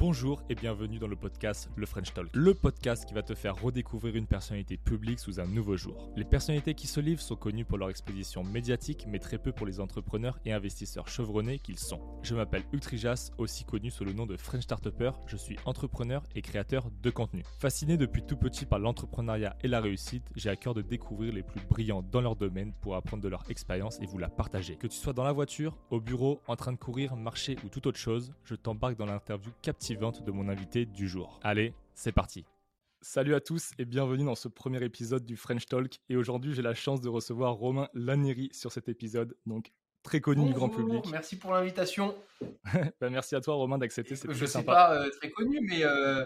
Bonjour et bienvenue dans le podcast Le French Talk, le podcast qui va te faire redécouvrir une personnalité publique sous un nouveau jour. Les personnalités qui se livrent sont connues pour leur exposition médiatique, mais très peu pour les entrepreneurs et investisseurs chevronnés qu'ils sont. Je m'appelle Hugues Trijas, aussi connu sous le nom de French Startupper. Je suis entrepreneur et créateur de contenu. Fasciné depuis tout petit par l'entrepreneuriat et la réussite, j'ai à cœur de découvrir les plus brillants dans leur domaine pour apprendre de leur expérience et vous la partager. Que tu sois dans la voiture, au bureau, en train de courir, marcher ou toute autre chose, je t'embarque dans l'interview captivante de mon invité du jour. Allez, c'est parti. Salut à tous et bienvenue dans ce premier épisode du French Talk. Et aujourd'hui, j'ai la chance de recevoir Romain Lanieri sur cet épisode, donc très connu du grand public. Merci pour l'invitation. Ben, merci à toi, Romain, d'accepter. C'est Je ne suis pas euh, très connu, mais, euh,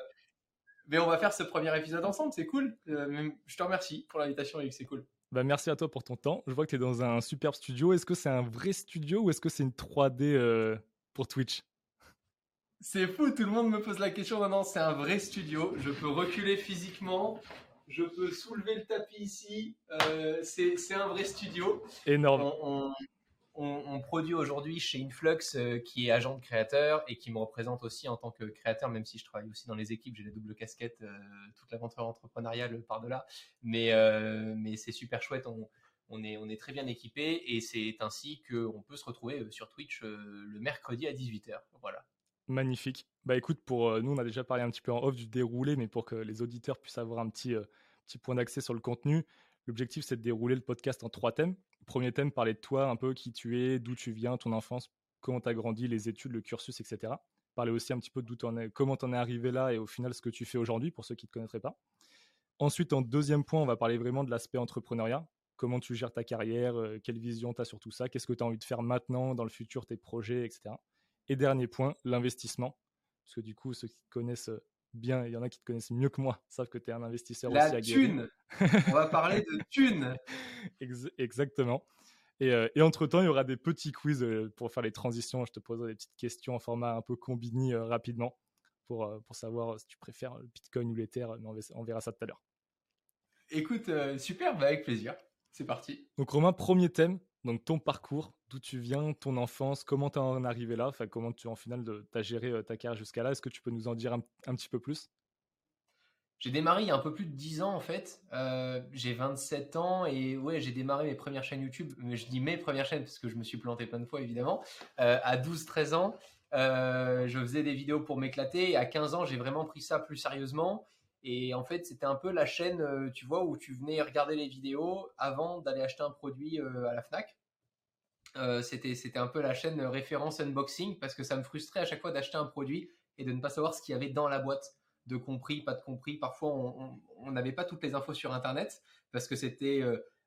mais on va faire ce premier épisode ensemble. C'est cool. Euh, je te remercie pour l'invitation, Yves. C'est cool. Ben, merci à toi pour ton temps. Je vois que tu es dans un superbe studio. Est-ce que c'est un vrai studio ou est-ce que c'est une 3D pour Twitch? C'est fou, tout le monde me pose la question. Non, non, c'est un vrai studio. Je peux reculer physiquement. Je peux soulever le tapis ici. Euh, c'est un vrai studio. Énorme. On, produit aujourd'hui chez Influx, euh, qui est agent de créateur et qui me représente aussi en tant que créateur, même si je travaille aussi dans les équipes. J'ai la double casquette, euh, toute l'aventure entrepreneuriale par-delà. Mais, mais c'est super chouette. On, est, on est très bien équipé et c'est ainsi qu'on peut se retrouver sur Twitch le mercredi à 18h. Voilà. Magnifique. Bah écoute, pour euh, nous, on a déjà parlé un petit peu en off du déroulé, mais pour que les auditeurs puissent avoir un petit, euh, petit point d'accès sur le contenu, l'objectif c'est de dérouler le podcast en trois thèmes. Premier thème, parler de toi, un peu qui tu es, d'où tu viens, ton enfance, comment tu as grandi, les études, le cursus, etc. Parler aussi un petit peu de en es, comment tu en es arrivé là et au final ce que tu fais aujourd'hui pour ceux qui ne te connaîtraient pas. Ensuite, en deuxième point, on va parler vraiment de l'aspect entrepreneuriat. Comment tu gères ta carrière, euh, quelle vision tu as sur tout ça, qu'est-ce que tu as envie de faire maintenant, dans le futur, tes projets, etc. Et dernier point, l'investissement. Parce que du coup, ceux qui te connaissent euh, bien, il y en a qui te connaissent mieux que moi, savent que tu es un investisseur La aussi aguerri. thune On va parler de thune Exactement. Et, euh, et entre-temps, il y aura des petits quiz euh, pour faire les transitions. Je te poserai des petites questions en format un peu combini rapidement pour, pour savoir si tu préfères le Bitcoin ou l'Ether. Mais on verra ça tout à l'heure. Écoute, super, bah, avec plaisir. C'est parti. Donc Romain, premier thème, donc ton parcours, d'où tu viens, ton enfance, comment tu en arrivé là, enfin comment tu en final tu as géré euh, ta carrière jusqu'à là? Est-ce que tu peux nous en dire un, petit peu plus? J'ai démarré il y a un peu plus de 10 ans en fait. Euh, j'ai 27 ans et ouais, j'ai démarré mes premières chaînes YouTube. Mais je dis mes premières chaînes parce que je me suis planté plein de fois évidemment. Euh, à 12-13 ans, je faisais des vidéos pour m'éclater et à 15 ans, j'ai vraiment pris ça plus sérieusement. Et en fait, c'était un peu la chaîne, euh, tu vois, où tu venais regarder les vidéos avant d'aller acheter un produit euh, à la Fnac. Euh, c'était, un peu la chaîne référence unboxing parce que ça me frustrait à chaque fois d'acheter un produit et de ne pas savoir ce qu'il y avait dans la boîte, de compris, pas de compris. Parfois, on n'avait pas toutes les infos sur Internet parce que c'était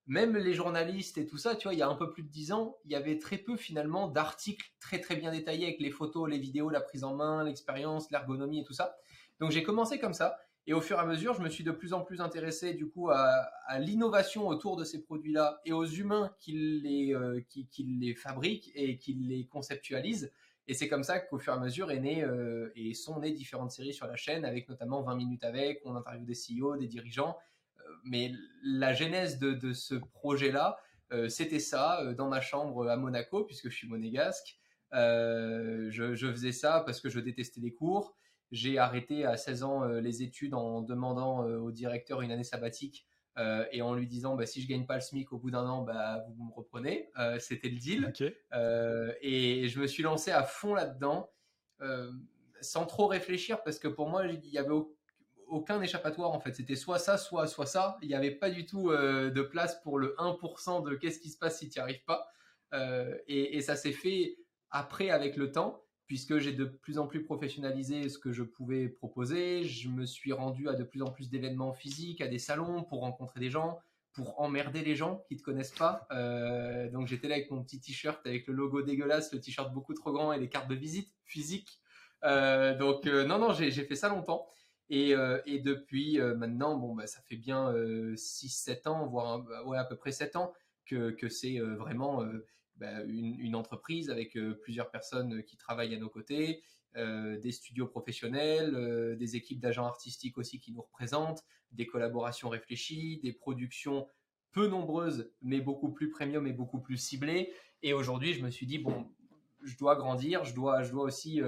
même les journalistes et tout ça, tu vois, il y a un peu plus de 10 ans, il y avait très peu finalement d'articles très très bien détaillés avec les photos, les vidéos, la prise en main, l'expérience, l'ergonomie et tout ça. Donc j'ai commencé comme ça. Et au fur et à mesure, je me suis de plus en plus intéressé du coup à, l'innovation autour de ces produits-là et aux humains qui les, euh, qui, les fabriquent et qui les conceptualisent. Et c'est comme ça qu'au fur et à mesure est né, euh, et sont nées différentes séries sur la chaîne, avec notamment 20 minutes avec, on interviewe des CEO, des dirigeants. Euh, mais la genèse de, ce projet-là, c'était ça, dans ma chambre à Monaco, puisque je suis monégasque. Je, faisais ça parce que je détestais les cours. J'ai arrêté à 16 ans euh, les études en demandant euh, au directeur une année sabbatique euh, et en lui disant bah, si je gagne pas le SMIC au bout d'un an, bah, vous me reprenez. C'était le deal. et je me suis lancé à fond là-dedans sans trop réfléchir parce que pour moi, il y avait aucun échappatoire en fait. C'était soit ça, soit, soit ça. Il n'y avait pas du tout de place pour le 1% de qu'est-ce qui se passe si tu n'y arrives pas. et, ça s'est fait après avec le temps puisque j'ai de plus en plus professionnalisé ce que je pouvais proposer. Je me suis rendu à de plus en plus d'événements physiques, à des salons pour rencontrer des gens, pour emmerder les gens qui ne te connaissent pas. Euh, donc j'étais là avec mon petit t-shirt avec le logo dégueulasse, le t-shirt beaucoup trop grand et les cartes de visite physiques. Euh, donc euh, non, non, j'ai fait ça longtemps. Et, depuis maintenant, bon, bah, ça fait bien 6-7 ans, voire ouais, à peu près 7 ans que, que c'est vraiment bah, une, entreprise avec euh, plusieurs personnes qui travaillent à nos côtés, euh, des studios professionnels, euh, des équipes d'agents artistiques aussi qui nous représentent, des collaborations réfléchies, des productions peu nombreuses mais beaucoup plus premium et beaucoup plus ciblées. Et aujourd'hui, je me suis dit bon, je dois grandir, je dois, je dois aussi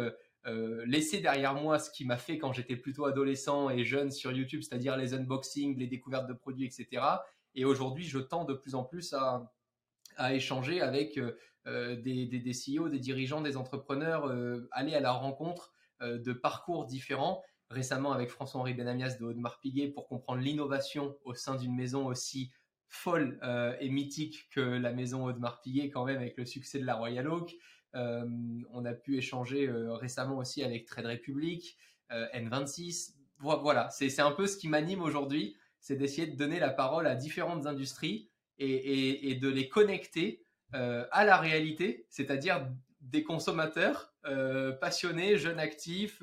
laissé derrière moi ce qui m'a fait quand j'étais plutôt adolescent et jeune sur YouTube, c'est-à-dire les unboxings, les découvertes de produits, etc. Et aujourd'hui, je tends de plus en plus à, à échanger avec des, des, des, CEO, des dirigeants, des entrepreneurs, aller à la rencontre de parcours différents récemment avec François-Henri Benamias de Audemars Piguet pour comprendre l'innovation au sein d'une maison aussi folle euh, et mythique que la maison Audemars Piguet quand même avec le succès de la Royal Oak. Euh, on a pu échanger euh, récemment aussi avec Trade Republic, N26. Voilà, c'est un peu ce qui m'anime aujourd'hui, c'est d'essayer de donner la parole à différentes industries et, et de les connecter à la réalité, c'est-à-dire des consommateurs passionnés, jeunes actifs,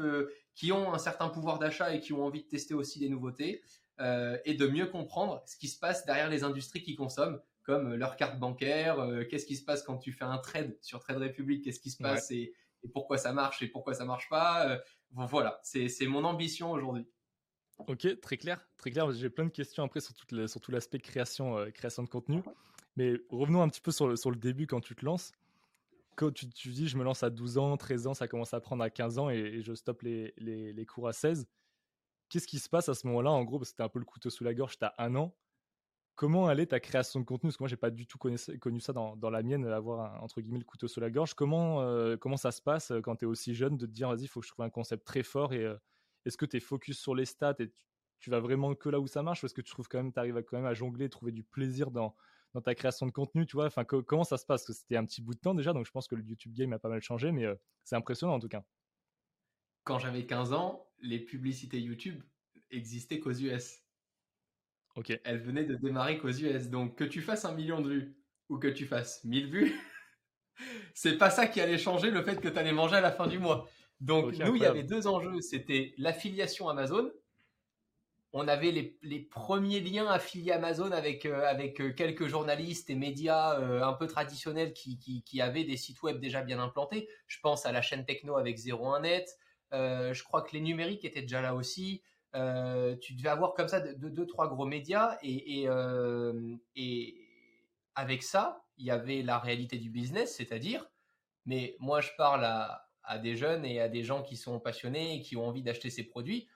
qui ont un certain pouvoir d'achat et qui ont envie de tester aussi des nouveautés, euh, et de mieux comprendre ce qui se passe derrière les industries qui consomment, comme leur carte bancaire, euh, qu'est-ce qui se passe quand tu fais un trade sur Trade Republic, qu'est-ce qui se passe et, pourquoi ça marche et pourquoi ça marche pas. Euh, voilà, c'est mon ambition aujourd'hui. Ok, très clair, très clair. J'ai plein de questions après sur, sur tout l'aspect création, création de contenu. Mais revenons un petit peu sur le, sur le début quand tu te lances quand tu, dis je me lance à 12 ans, 13 ans, ça commence à prendre à 15 ans et, je stoppe les, les, cours à 16. Qu'est-ce qui se passe à ce moment-là En gros, c'était un peu le couteau sous la gorge, tu as un an. Comment allait ta création de contenu? Parce que moi, j'ai pas du tout connu, connu ça dans, dans, la mienne, avoir entre guillemets le couteau sous la gorge. Comment, euh, comment ça se passe euh, quand tu es aussi jeune de te dire, vas-y, il faut que je trouve un concept très fort et euh, est-ce que tu es focus sur les stats et tu, vas vraiment que là où ça marche ou est-ce que tu trouves quand même, tu arrives quand même à jongler, trouver du plaisir dans, dans ta création de contenu, tu vois? Enfin, comment ça se passe? C'était un petit bout de temps déjà, donc je pense que le YouTube game a pas mal changé, mais euh, c'est impressionnant en tout cas. Quand j'avais 15 ans, les publicités YouTube existaient qu'aux US. Ok. Elles venaient de démarrer qu'aux US. Donc que tu fasses un million de vues ou que tu fasses 1000 vues, c'est pas ça qui allait changer le fait que tu allais manger à la fin du mois. Donc nous, il y avait deux enjeux. C'était l'affiliation Amazon on avait les, premiers liens affiliés Amazon avec, euh, avec euh, quelques journalistes et médias euh, un peu traditionnels qui, avaient des sites web déjà bien implantés. Je pense à la chaîne Techno avec 01net. je crois que les numériques étaient déjà là aussi. tu devais avoir comme ça deux, trois gros médias et, et, avec ça, il y avait la réalité du business, c'est-à-dire, mais moi je parle à, à des jeunes et à des gens qui sont passionnés et qui ont envie d'acheter ces produits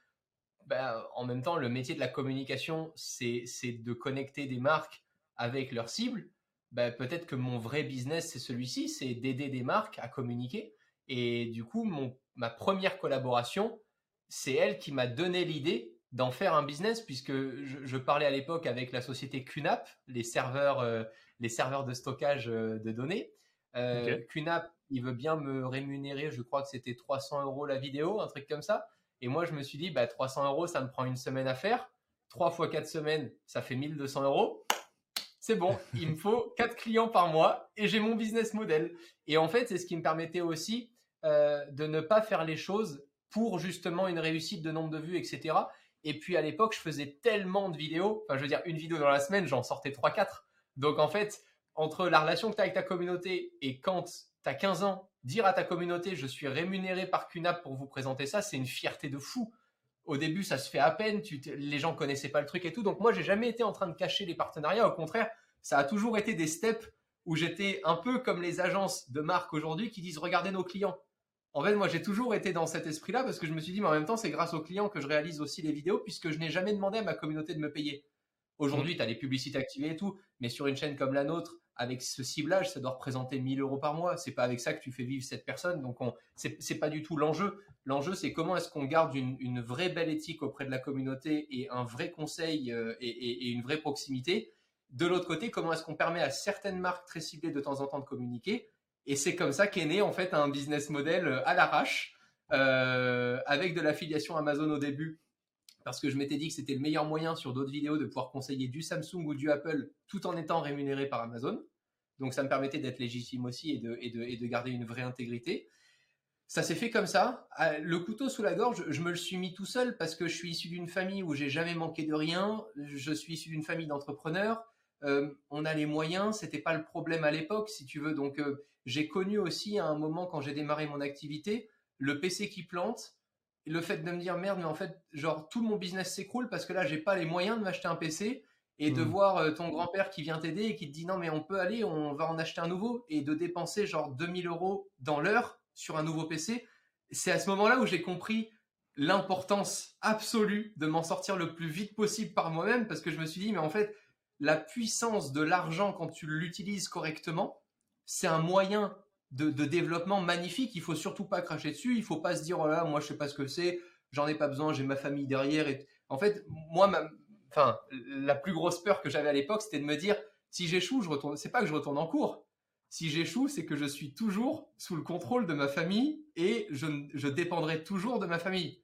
bah, en même temps, le métier de la communication, c'est de connecter des marques avec leurs cibles. Bah, peut-être que mon vrai business, c'est celui-ci, c'est d'aider des marques à communiquer. Et du coup, mon, ma première collaboration, c'est elle qui m'a donné l'idée d'en faire un business, puisque je, parlais à l'époque avec la société QNAP, les serveurs, euh, de stockage euh, de données. Euh, QNAP, il veut bien me rémunérer, je crois que c'était 300 euros la vidéo, un truc comme ça. Et moi, je me suis dit, bah, 300 euros, ça me prend une semaine à faire. 3 fois 4 semaines, ça fait 1200 euros. C'est bon, il me faut 4 clients par mois et j'ai mon business model. Et en fait, c'est ce qui me permettait aussi euh, de ne pas faire les choses pour justement une réussite de nombre de vues, etc. Et puis à l'époque, je faisais tellement de vidéos, enfin je veux dire une vidéo dans la semaine, j'en sortais 3-4. Donc en fait, entre la relation que tu as avec ta communauté et quand tu as 15 ans dire à ta communauté je suis rémunéré par QNAP pour vous présenter ça, c'est une fierté de fou. Au début, ça se fait à peine, les gens connaissaient pas le truc et tout. Donc moi, j'ai jamais été en train de cacher les partenariats. Au contraire, ça a toujours été des steps où j'étais un peu comme les agences de marque aujourd'hui qui disent regardez nos clients. En fait, moi, j'ai toujours été dans cet esprit-là parce que je me suis dit, mais en même temps, c'est grâce aux clients que je réalise aussi les vidéos puisque je n'ai jamais demandé à ma communauté de me payer. Aujourd'hui, tu as les publicités activées et tout, mais sur une chaîne comme la nôtre, avec ce ciblage, ça doit représenter 1000 euros par mois. C'est pas avec ça que tu fais vivre cette personne. Donc, ce c'est pas du tout l'enjeu. L'enjeu, c'est comment est-ce qu'on garde une, vraie belle éthique auprès de la communauté et un vrai conseil euh, et, une vraie proximité. De l'autre côté, comment est-ce qu'on permet à certaines marques très ciblées de temps en temps de communiquer? Et c'est comme ça qu'est né en fait un business model euh, à l'arrache, euh, avec de l'affiliation Amazon au début parce que je m'étais dit que c'était le meilleur moyen sur d'autres vidéos de pouvoir conseiller du Samsung ou du Apple tout en étant rémunéré par Amazon. Donc ça me permettait d'être légitime aussi et de, garder une vraie intégrité. Ça s'est fait comme ça. Ah, le couteau sous la gorge, je me le suis mis tout seul parce que je suis issu d'une famille où j'ai jamais manqué de rien. Je suis issu d'une famille d'entrepreneurs. Euh, on a les moyens, c'était pas le problème à l'époque, si tu veux. Donc euh, j'ai connu aussi à un moment quand j'ai démarré mon activité le PC qui plante, le fait de me dire merde, mais en fait, genre tout mon business s'écroule parce que là, j'ai pas les moyens de m'acheter un PC et de hmm. voir euh, ton grand-père qui vient t'aider et qui te dit non mais on peut aller, on va en acheter un nouveau et de dépenser genre 2000 euros dans l'heure sur un nouveau PC, c'est à ce moment-là où j'ai compris l'importance absolue de m'en sortir le plus vite possible par moi-même parce que je me suis dit, mais en fait, la puissance de l'argent quand tu l'utilises correctement, c'est un moyen de, développement magnifique. Il faut surtout pas cracher dessus. Il faut pas se dire, oh là, moi, je sais pas ce que c'est. J'en ai pas besoin. J'ai ma famille derrière. Et en fait, moi, ma... enfin, la plus grosse peur que j'avais à l'époque, c'était de me dire, si j'échoue, je retourne. C'est pas que je retourne en cours. Si j'échoue, c'est que je suis toujours sous le contrôle de ma famille et je, je dépendrai toujours de ma famille.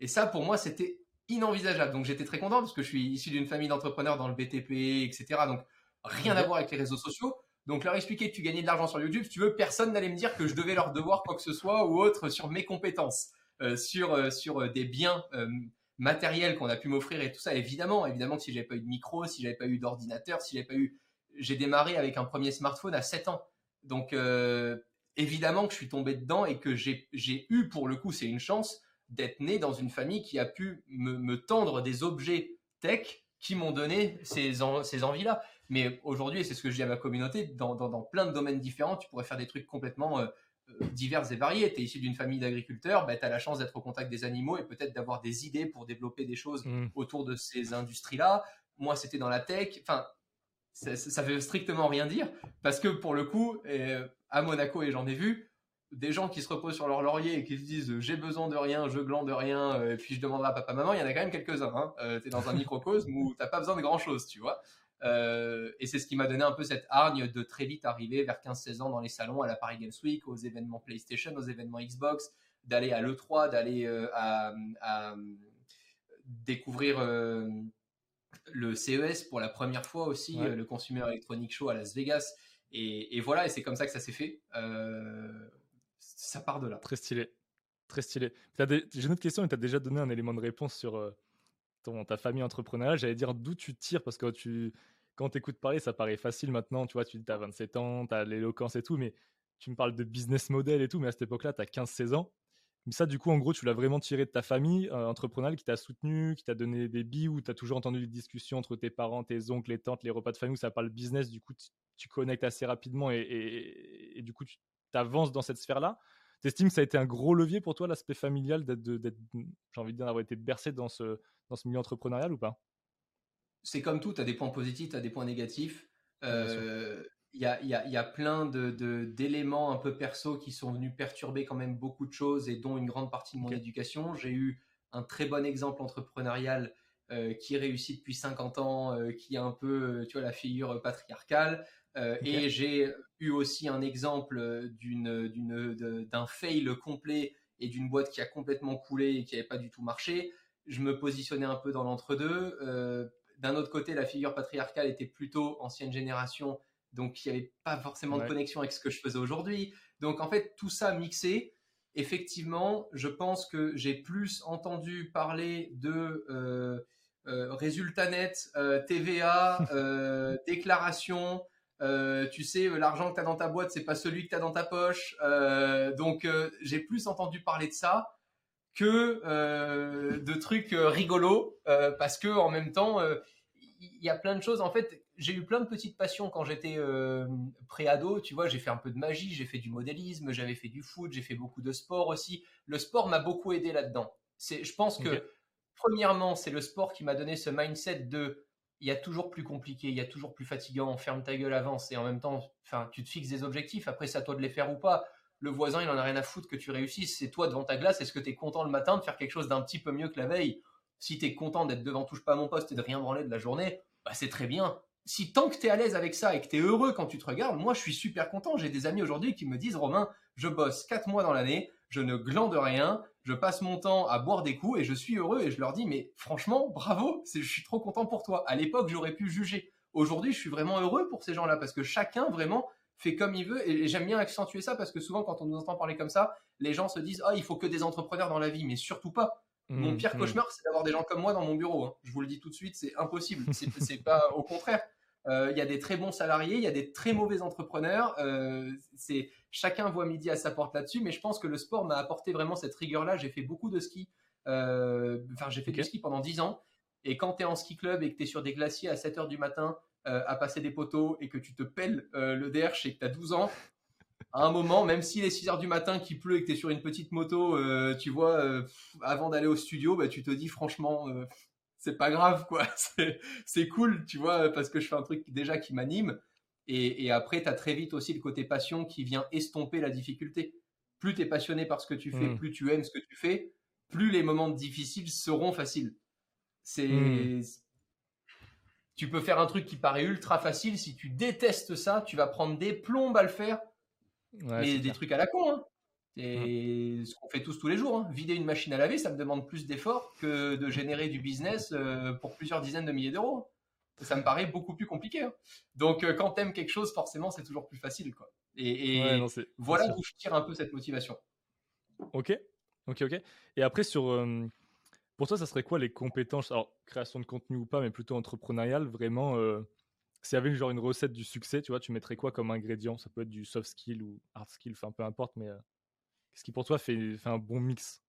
Et ça, pour moi, c'était inenvisageable. Donc, j'étais très content parce que je suis issu d'une famille d'entrepreneurs dans le BTP, etc. Donc, rien à voir avec les réseaux sociaux. Donc, leur expliquer que tu gagnais de l'argent sur YouTube, si tu veux, personne n'allait me dire que je devais leur devoir quoi que ce soit ou autre sur mes compétences, euh, sur, euh, sur euh, des biens matériels qu'on a pu m'offrir et tout ça. Évidemment, évidemment que si j'avais pas eu de micro, si j'avais pas eu d'ordinateur, si j'avais pas eu j'ai démarré avec un premier smartphone à 7 ans. Donc, évidemment que je suis tombé dedans et que j'ai eu, pour le coup, c'est une chance d'être né dans une famille qui a pu me, tendre des objets tech qui m'ont donné ces, ces envies-là. Mais aujourd'hui, et c'est ce que je dis à ma communauté, dans, plein de domaines différents, tu pourrais faire des trucs complètement euh, euh, divers et variés. Tu es issu d'une famille d'agriculteurs, bah, tu as la chance d'être au contact des animaux et peut-être d'avoir des idées pour développer des choses mmh. autour de ces industries-là. Moi, c'était dans la tech. Enfin, ça, ça, veut strictement rien dire parce que pour le coup, à Monaco et j'en ai vu des gens qui se reposent sur leur laurier et qui se disent j'ai besoin de rien, je glande de rien, euh, et puis je demanderai à papa maman. Il y en a quand même quelques-uns. Hein. Euh, tu es dans un microcosme où t'as pas besoin de grand chose, tu vois. Euh, et c'est ce qui m'a donné un peu cette hargne de très vite arriver vers 15-16 ans dans les salons, à la Paris Games Week, aux événements PlayStation, aux événements Xbox, d'aller à l'E3, d'aller à, à, découvrir le CES pour la première fois aussi, euh, le Consumer Electronic Show à Las Vegas. Et, voilà, et c'est comme ça que ça s'est fait. Euh, ça part de là. Très stylé. Très stylé. J'ai une autre question, et tu as déjà donné un élément de réponse sur euh, ton, ta famille entrepreneuriale. J'allais dire d'où tu tires, parce que tu, quand tu écoutes parler, ça paraît facile maintenant. Tu vois, tu as 27 ans, tu as l'éloquence et tout, mais tu me parles de business model et tout, mais à cette époque-là, tu as 15-16 ans. Mais ça, du coup, en gros, tu l'as vraiment tiré de ta famille euh, entrepreneuriale qui t'a soutenu, qui t'a donné des billes, ou tu as toujours entendu des discussions entre tes parents, tes oncles, les tantes, les repas de famille où ça parle business. Du coup, tu connectes assez rapidement et, du coup, tu t'avances dans cette sphère-là. T'estimes que ça a été un gros levier pour toi, l'aspect familial, d'être, j'ai envie de dire, d'avoir été bercé dans ce, dans ce milieu entrepreneurial ou pas? C'est comme tout, tu as des points positifs, tu as des points négatifs. Euh, il y a, y, a, y a, plein de, d'éléments un peu perso qui sont venus perturber quand même beaucoup de choses et dont une grande partie de mon éducation. J'ai eu un très bon exemple entrepreneurial euh, qui réussit depuis 50 ans, euh, qui est un peu, tu vois, la figure patriarcale. Et j'ai eu aussi un exemple d'une, d'un fail complet et d'une boîte qui a complètement coulé et qui n'avait pas du tout marché. Je me positionnais un peu dans l'entre-deux. d'un autre côté, la figure patriarcale était plutôt ancienne génération donc il n'y avait pas forcément de connexion avec ce que je faisais aujourd'hui. Donc en fait, tout ça mixé, effectivement, je pense que j'ai plus entendu parler de euh, euh, résultats nets, euh, TVA, déclaration. Tu sais, l'argent que tu as dans ta boîte, c'est pas celui que tu as dans ta poche. donc j'ai plus entendu parler de ça que de trucs rigolos parce que en même temps il y a plein de choses. En fait, j'ai eu plein de petites passions quand j'étais euh, pré-ado. Tu vois, j'ai fait un peu de magie, j'ai fait du modélisme, j'avais fait du foot, j'ai fait beaucoup de sport aussi. Le sport m'a beaucoup aidé là-dedans. C'est, je pense que, premièrement, c'est le sport qui m'a donné ce mindset de il y a toujours plus compliqué, il y a toujours plus fatigant, ferme ta gueule, avance. Et en même temps, enfin, tu te fixes des objectifs. Après, c'est à toi de les faire ou pas. Le voisin, il en a rien à foutre que tu réussisses. C'est toi devant ta glace. Est-ce que tu es content le matin de faire quelque chose d'un petit peu mieux que la veille? Si tu es content d'être devant touche pas à mon poste et de rien branler de la journée, bah, c'est très bien si tant que tu es à l'aise avec ça et que tu es heureux quand tu te regardes, moi je suis super content. J'ai des amis aujourd'hui qui me disent Romain, je bosse 4 mois dans l'année, je ne glande rien, je passe mon temps à boire des coups et je suis heureux et je leur dis mais franchement, bravo, je suis trop content pour toi. À l'époque, j'aurais pu juger. Aujourd'hui, je suis vraiment heureux pour ces gens-là parce que chacun vraiment fait comme il veut et j'aime bien accentuer ça parce que souvent quand on nous entend parler comme ça, les gens se disent "Ah, il faut que des entrepreneurs dans la vie", mais surtout pas. Mon mmh, pire mmh. cauchemar, c'est d'avoir des gens comme moi dans mon bureau. Hein. Je vous le dis tout de suite, c'est impossible. C'est pas au contraire. Euh, il y a des très bons salariés, il y a des très mauvais entrepreneurs. Euh, c'est chacun voit midi à sa porte là-dessus, mais je pense que le sport m'a apporté vraiment cette rigueur-là. J'ai fait beaucoup de ski. Euh, enfin, j'ai fait du ski pendant 10 ans. Et quand tu es en ski club et que tu es sur des glaciers à 7 heures du matin à passer des poteaux et que tu te pelles le derche et que tu as 12 ans, à un moment, même s'il est 6 heures du matin, qu'il pleut et que tu es sur une petite moto, euh, tu vois, euh, avant d'aller au studio, bah, tu te dis franchement, euh, c'est pas grave, quoi. C'est cool, tu vois, parce que je fais un truc déjà qui m'anime. Et, après, tu as très vite aussi le côté passion qui vient estomper la difficulté. Plus tu es passionné par ce que tu fais, hmm. plus tu aimes ce que tu fais, plus les moments difficiles seront faciles. C'est. Hmm. Tu peux faire un truc qui paraît ultra facile. Si tu détestes ça, tu vas prendre des plombes à le faire. mais des trucs à la con. Hein. C'est ce qu'on fait tous tous les jours. Hein. Vider une machine à laver, ça me demande plus d'efforts que de générer du business euh, pour plusieurs dizaines de milliers d'euros. Ça me paraît beaucoup plus compliqué. Hein. Donc, euh, quand tu aimes quelque chose, forcément, c'est toujours plus facile. Quoi. Et, voilà d'où je tire un peu cette motivation. Ok, ok, ok. Et après, sur, euh, pour toi, ça serait quoi les compétences Alors, création de contenu ou pas, mais plutôt entrepreneurial, vraiment. Euh, s'il y avait genre une recette du succès, tu vois, tu mettrais quoi comme ingrédient? Ça peut être du soft skill ou hard skill, enfin peu importe, mais euh, qu'est-ce qui pour toi fait, fait un bon mix?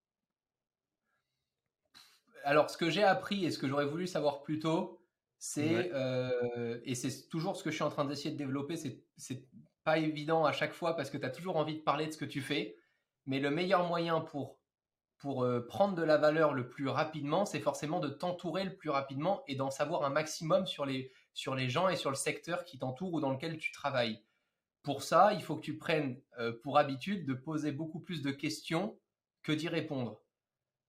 Alors, ce que j'ai appris et ce que j'aurais voulu savoir plus tôt, c'est, euh, et c'est toujours ce que je suis en train d'essayer de développer, c'est, c'est pas évident à chaque fois parce que tu as toujours envie de parler de ce que tu fais, mais le meilleur moyen pour pour euh, prendre de la valeur le plus rapidement, c'est forcément de t'entourer le plus rapidement et d'en savoir un maximum sur les, sur les gens et sur le secteur qui t'entoure ou dans lequel tu travailles. Pour ça, il faut que tu prennes euh, pour habitude de poser beaucoup plus de questions que d'y répondre.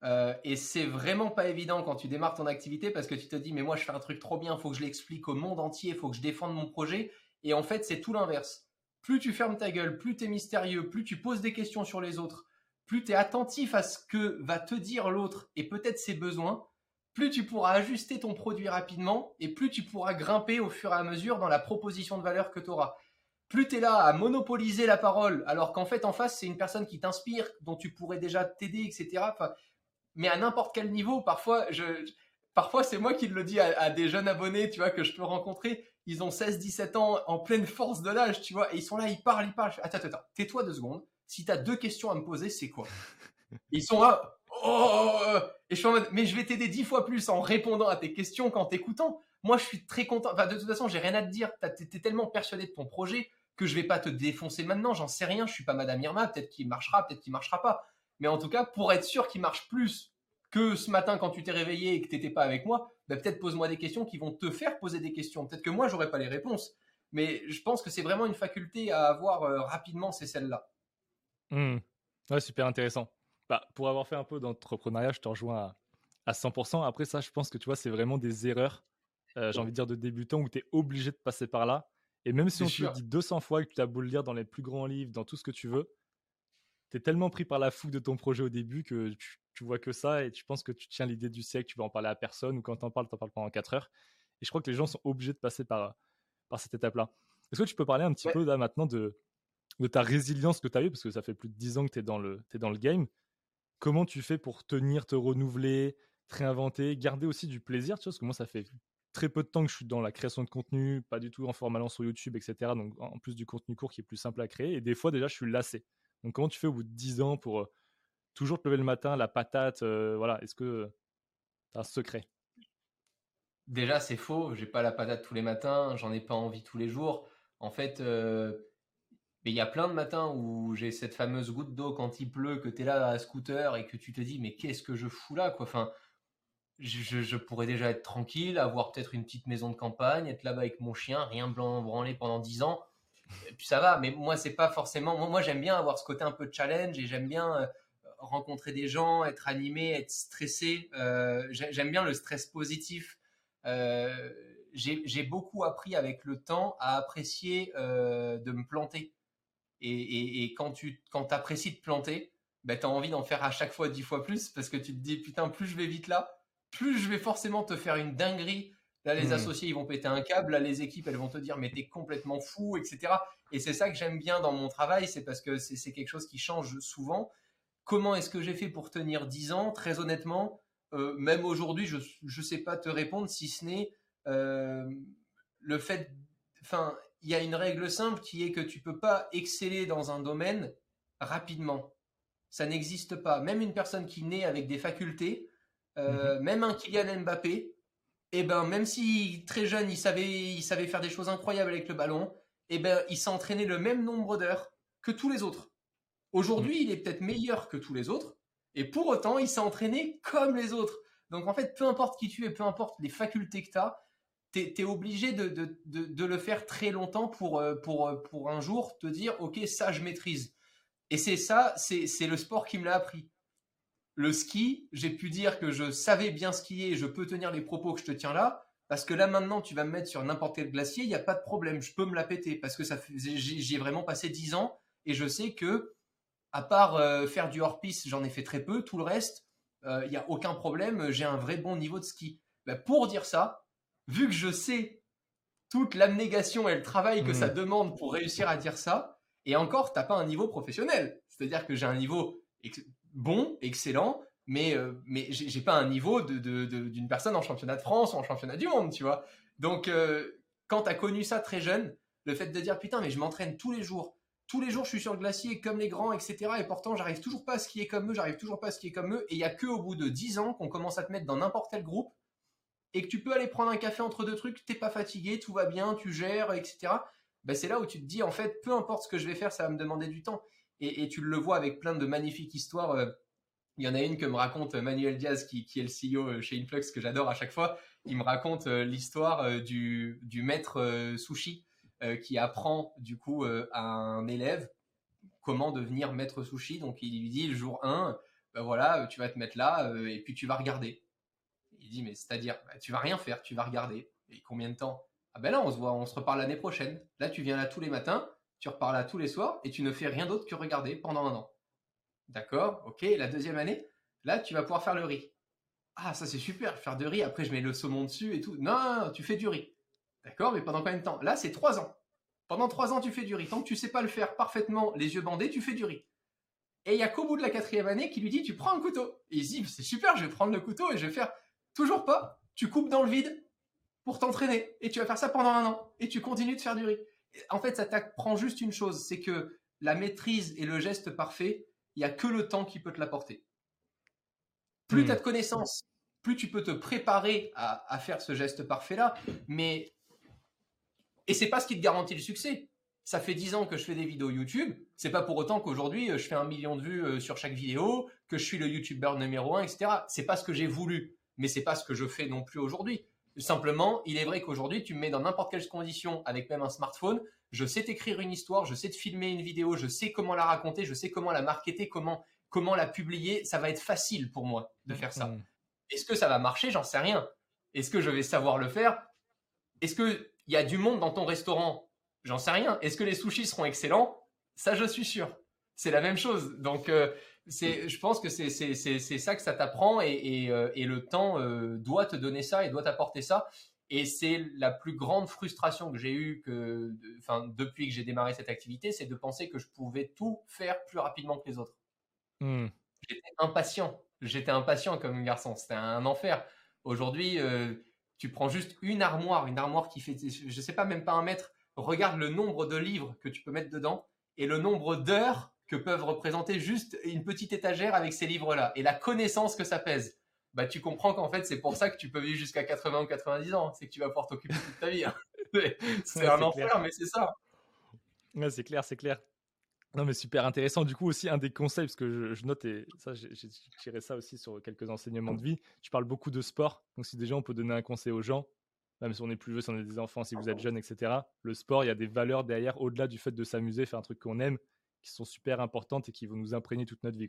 Euh, et c'est vraiment pas évident quand tu démarres ton activité parce que tu te dis mais moi je fais un truc trop bien, il faut que je l'explique au monde entier, il faut que je défende mon projet. Et en fait c'est tout l'inverse. Plus tu fermes ta gueule, plus tu es mystérieux, plus tu poses des questions sur les autres, plus tu es attentif à ce que va te dire l'autre et peut-être ses besoins, plus tu pourras ajuster ton produit rapidement et plus tu pourras grimper au fur et à mesure dans la proposition de valeur que tu auras. Plus tu es là à monopoliser la parole, alors qu'en fait en face c'est une personne qui t'inspire, dont tu pourrais déjà t'aider, etc. mais à n'importe quel niveau, parfois, je, parfois c'est moi qui le dis à, à, des jeunes abonnés, tu vois, que je peux rencontrer. Ils ont 16, 17 ans en pleine force de l'âge, tu vois, et ils sont là, ils parlent, ils parlent. Attends, attends, tais-toi deux secondes si tu as deux questions à me poser, c'est quoi? Ils sont là, oh Et je suis en mode, mais je vais t'aider dix fois plus en répondant à tes questions qu'en t'écoutant. Moi, je suis très content. Enfin, de toute façon, j'ai rien à te dire. Tu es tellement persuadé de ton projet que je vais pas te défoncer maintenant. J'en sais rien. Je suis pas Madame Irma. Peut-être qu'il marchera, peut-être qu'il marchera pas. Mais en tout cas, pour être sûr qu'il marche plus que ce matin quand tu t'es réveillé et que tu n'étais pas avec moi, bah, peut-être pose-moi des questions qui vont te faire poser des questions. Peut-être que moi, j'aurais pas les réponses. Mais je pense que c'est vraiment une faculté à avoir euh, rapidement, c'est celle-là. Mmh. Ouais, super intéressant. Bah, pour avoir fait un peu d'entrepreneuriat, je te rejoins à, 100%. Après ça, je pense que tu vois, c'est vraiment des erreurs, euh, j'ai envie de dire, de débutants où tu es obligé de passer par là. Et même si on te le dit 200 fois que tu as beau le lire dans les plus grands livres, dans tout ce que tu veux, tu es tellement pris par la fougue de ton projet au début que tu, tu vois que ça et tu penses que tu tiens l'idée du siècle, tu vas en parler à personne ou quand tu en parles, tu en parles pendant 4 heures. Et je crois que les gens sont obligés de passer par, par cette étape-là. Est-ce que tu peux parler un petit peu là maintenant de, de ta résilience que tu as eu, parce que ça fait plus de 10 ans que tu es, dans le, es dans le game. Comment tu fais pour tenir, te renouveler, te réinventer, garder aussi du plaisir tu vois, Parce que moi, ça fait très peu de temps que je suis dans la création de contenu, pas du tout en format sur YouTube, etc. Donc, en plus du contenu court qui est plus simple à créer. Et des fois, déjà, je suis lassé. Donc, comment tu fais au bout de 10 ans pour euh, toujours te lever le matin, la patate euh, Voilà, est-ce que tu as un secret? Déjà, c'est faux. J'ai pas la patate tous les matins. J'en ai pas envie tous les jours. En fait, euh, il y a plein de matins où j'ai cette fameuse goutte d'eau quand il pleut, que tu es là à scooter et que tu te dis mais qu'est-ce que je fous là quoi? Enfin, je, pourrais déjà être tranquille, avoir peut-être une petite maison de campagne, être là-bas avec mon chien, rien blanc branlé pendant 10 ans. Puis ça va, mais moi c'est pas forcément. Moi, j'aime bien avoir ce côté un peu de challenge et j'aime bien euh, rencontrer des gens, être animé, être stressé. Euh, j'aime bien le stress positif. Euh, j'ai beaucoup appris avec le temps à apprécier de me planter. Et, quand tu quand apprécies de planter, ben, tu as envie d'en faire à chaque fois dix fois plus parce que tu te dis putain, plus je vais vite là, plus je vais forcément te faire une dinguerie. Là, les hmm. associés, ils vont péter un câble. Là, les équipes, elles vont te dire, mais t'es complètement fou, etc. Et c'est ça que j'aime bien dans mon travail, c'est parce que c'est quelque chose qui change souvent. Comment est-ce que j'ai fait pour tenir dix ans? Très honnêtement, euh, même aujourd'hui, je ne sais pas te répondre si ce n'est euh, le fait. Enfin, il y a une règle simple qui est que tu peux pas exceller dans un domaine rapidement. Ça n'existe pas. Même une personne qui naît avec des facultés, euh, mhm. même un Kylian Mbappé, eh ben, même si très jeune, il savait, il savait faire des choses incroyables avec le ballon, eh ben, il s'est entraîné le même nombre d'heures que tous les autres. Aujourd'hui, mmh. il est peut-être meilleur que tous les autres, et pour autant, il s'est entraîné comme les autres. Donc en fait, peu importe qui tu es, peu importe les facultés que tu as, tu es, obligé de, de, le faire très longtemps pour, euh, pour, euh, pour un jour te dire, ok, ça, je maîtrise. Et c'est ça, c'est le sport qui me l'a appris. Le ski, j'ai pu dire que je savais bien skier et je peux tenir les propos que je te tiens là, parce que là maintenant, tu vas me mettre sur n'importe quel glacier, il n'y a pas de problème, je peux me la péter, parce que j'y ai vraiment passé 10 ans et je sais que, à part euh, faire du hors-piste, j'en ai fait très peu, tout le reste, il n'y a aucun problème, j'ai un vrai bon niveau de ski. Ben, pour dire ça, vu que je sais toute l'abnégation et le travail que ça mmh. demande pour réussir à dire ça, et encore, t'as pas un niveau professionnel. C'est-à-dire que j'ai un niveau bon, excellent, mais, euh, mais j'ai pas un niveau d'une de, personne en championnat de France ou en championnat du monde, tu vois. Donc, euh, quand tu as connu ça très jeune, le fait de dire putain, mais je m'entraîne tous les jours, tous les jours je suis sur le glacier comme les grands, etc. Et pourtant, j'arrive toujours pas à skier comme eux, j'arrive toujours pas à skier comme eux. Et il y a que au bout de 10 ans qu'on commence à te mettre dans n'importe quel groupe et que tu peux aller prendre un café entre deux trucs, t'es pas fatigué, tout va bien, tu gères, etc. Ben c'est là où tu te dis, en fait, peu importe ce que je vais faire, ça va me demander du temps. Et, tu le vois avec plein de magnifiques histoires. Euh, il y en a une que me raconte Manuel Diaz, qui, est le CEO euh, chez Influx, que j'adore à chaque fois. Il me raconte euh, l'histoire du, du, maître sushi qui apprend du coup à un élève comment devenir maître sushi. Donc il lui dit le jour 1, ben voilà, tu vas te mettre là et puis tu vas regarder. Il dit mais c'est-à-dire, ben, tu vas rien faire, tu vas regarder. Et combien de temps? Ah ben là, on se voit, on se reparle l'année prochaine. Là, tu viens là tous les matins, tu reparles là tous les soirs et tu ne fais rien d'autre que regarder pendant un an. D'accord, ok. La deuxième année, là, tu vas pouvoir faire le riz. Ah, ça c'est super, faire de riz. Après, je mets le saumon dessus et tout. Non, tu fais du riz. D'accord, mais pendant combien de temps? Là, c'est trois ans. Pendant trois ans, tu fais du riz. Tant que tu sais pas le faire parfaitement, les yeux bandés, tu fais du riz. Et il y a qu'au bout de la quatrième année qui lui dit, tu prends un couteau. Et il dit, c'est super, je vais prendre le couteau et je vais faire toujours pas. Tu coupes dans le vide, pour t'entraîner. Et tu vas faire ça pendant un an. Et tu continues de faire du riz. En fait, ça t'apprend juste une chose, c'est que la maîtrise et le geste parfait, il n'y a que le temps qui peut te l'apporter. Plus hmm. tu as de connaissances, plus tu peux te préparer à, faire ce geste parfait-là. Mais. Et c'est pas ce qui te garantit le succès. Ça fait 10 ans que je fais des vidéos YouTube. C'est pas pour autant qu'aujourd'hui, euh, je fais un million de vues euh, sur chaque vidéo, que je suis le YouTuber numéro 1, etc. C'est pas ce que j'ai voulu. Mais c'est pas ce que je fais non plus aujourd'hui. Simplement, il est vrai qu'aujourd'hui, tu me mets dans n'importe quelle condition avec même un smartphone, je sais t'écrire une histoire, je sais te filmer une vidéo, je sais comment la raconter, je sais comment la marketer, comment, comment la publier. Ça va être facile pour moi de faire ça. Est-ce que ça va marcher? J'en sais rien. Est-ce que je vais savoir le faire? Est-ce qu'il y a du monde dans ton restaurant J'en sais rien. Est-ce que les sushis seront excellents? Ça, je suis sûr. C'est la même chose. Donc, euh, je pense que c'est ça que ça t'apprend et, euh, le temps euh, doit te donner ça et doit t'apporter ça. Et c'est la plus grande frustration que j'ai eue que, enfin, depuis que j'ai démarré cette activité, c'est de penser que je pouvais tout faire plus rapidement que les autres. Hmm. J'étais impatient. J'étais impatient comme garçon. C'était un enfer. Aujourd'hui, euh, tu prends juste une armoire, une armoire qui fait, je sais pas, même pas un mètre. Regarde le nombre de livres que tu peux mettre dedans et le nombre d'heures que peuvent représenter juste une petite étagère avec ces livres-là et la connaissance que ça pèse. Bah, tu comprends qu'en fait, c'est pour ça que tu peux vivre jusqu'à 80 ou 90 ans. C'est que tu vas pouvoir t'occuper toute ta vie. Hein. c'est un enfer, mais c'est ça. Ouais, c'est clair, c'est clair. Non, mais super intéressant. Du coup, aussi, un des conseils, parce que je, note, et ça, j'ai tiré ça aussi sur quelques enseignements de vie. Tu parles beaucoup de sport. Donc, si déjà on peut donner un conseil aux gens, même si on est plus vieux, si on est des enfants, si vous êtes jeunes, etc., le sport, il y a des valeurs derrière, au-delà du fait de s'amuser, faire un truc qu'on aime qui sont super importantes et qui vont nous imprégner toute notre vie.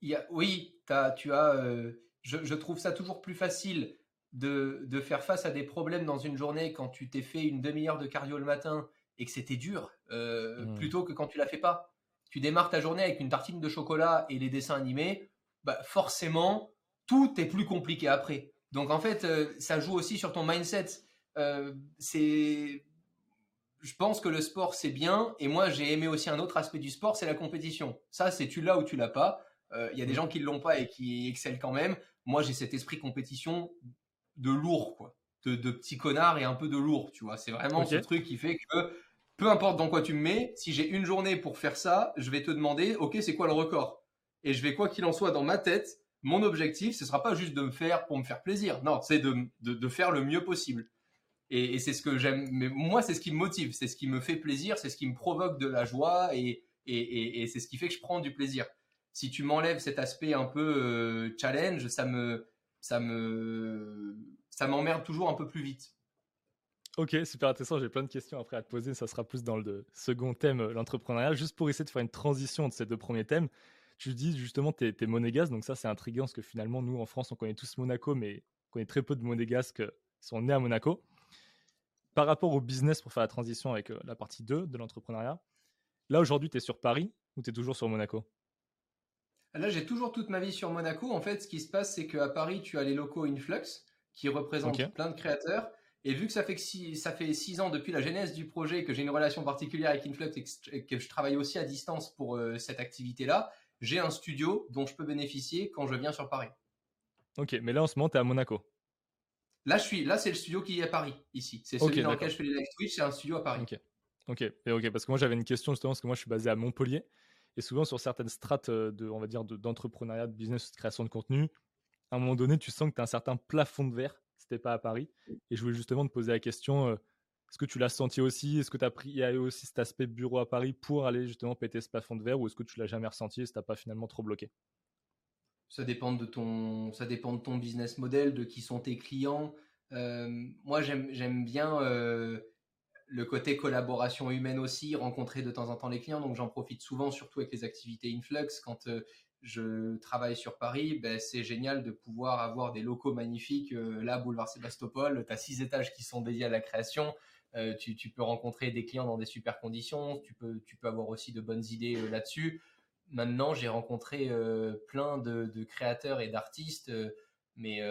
Il y a, oui, as, tu as, euh, je, trouve ça toujours plus facile de, de, faire face à des problèmes dans une journée quand tu t'es fait une demi-heure de cardio le matin et que c'était dur, euh, mmh. plutôt que quand tu la fais pas. Tu démarres ta journée avec une tartine de chocolat et les dessins animés, bah forcément, tout est plus compliqué après. Donc en fait, euh, ça joue aussi sur ton mindset. c'est je pense que le sport c'est bien et moi j'ai aimé aussi un autre aspect du sport, c'est la compétition. Ça c'est tu l'as ou tu l'as pas. Euh, il y a des mm. gens qui ne l'ont pas et qui excellent quand même. Moi j'ai cet esprit compétition de lourd quoi, de, de, petit connard et un peu de lourd, tu vois. C'est vraiment ce truc qui fait que peu importe dans quoi tu me mets, si j'ai une journée pour faire ça, je vais te demander, ok c'est quoi le record? Et je vais quoi qu'il en soit dans ma tête, mon objectif ce sera pas juste de me faire pour me faire plaisir, non c'est de, de, de faire le mieux possible. Et, c'est ce que j'aime. Mais moi, c'est ce qui me motive, c'est ce qui me fait plaisir, c'est ce qui me provoque de la joie et, et, c'est ce qui fait que je prends du plaisir. Si tu m'enlèves cet aspect un peu euh, challenge, ça me, ça me, ça m'emmerde toujours un peu plus vite. Ok, super intéressant. J'ai plein de questions après à te poser. Ça sera plus dans le second thème, euh, l'entrepreneuriat. Juste pour essayer de faire une transition de ces deux premiers thèmes, tu dis justement tu es, monégasque. Donc ça, c'est intriguant parce que finalement, nous, en France, on connaît tous Monaco, mais on connaît très peu de monégasques qui sont nés à Monaco. Par rapport au business, pour faire la transition avec euh, la partie 2 de l'entrepreneuriat, là, aujourd'hui, tu es sur Paris ou tu es toujours sur Monaco? Là, j'ai toujours toute ma vie sur Monaco. En fait, ce qui se passe, c'est qu'à Paris, tu as les locaux Influx qui représentent plein de créateurs. Et vu que ça fait, six, ça fait six ans depuis la genèse du projet que j'ai une relation particulière avec Influx et que je travaille aussi à distance pour euh, cette activité-là, j'ai un studio dont je peux bénéficier quand je viens sur Paris. Ok, mais là en ce moment, tu es à Monaco. Là, je suis, là c'est le studio qui est à Paris, ici. C'est celui dans lequel je fais les live Twitch, c'est un studio à Paris. Ok, ok, et ok, parce que moi j'avais une question justement, parce que moi je suis basé à Montpellier. Et souvent sur certaines strates euh, de, on va dire, d'entrepreneuriat, de, business, de création de contenu, à un moment donné, tu sens que tu as un certain plafond de verre c'était pas à Paris. Et je voulais justement te poser la question euh, est-ce que tu l'as senti aussi? Est-ce que tu as pris aussi cet aspect bureau à Paris pour aller justement péter ce plafond de verre ou est-ce que tu l'as jamais ressenti et ça t'a pas finalement trop bloqué? Ça dépend de ton ça dépend de ton business model, de qui sont tes clients. Euh, moi j'aime bien euh, le côté collaboration humaine aussi, rencontrer de temps en temps les clients. Donc j'en profite souvent, surtout avec les activités Influx, quand je travaille sur Paris, ben, c'est génial de pouvoir avoir des locaux magnifiques. Euh, là, boulevard Sébastopol, tu as six étages qui sont dédiés à la création. Euh, tu, peux rencontrer des clients dans des super conditions. Tu peux, avoir aussi de bonnes idées euh, là-dessus. Maintenant, j'ai rencontré plein de, créateurs et d'artistes, mais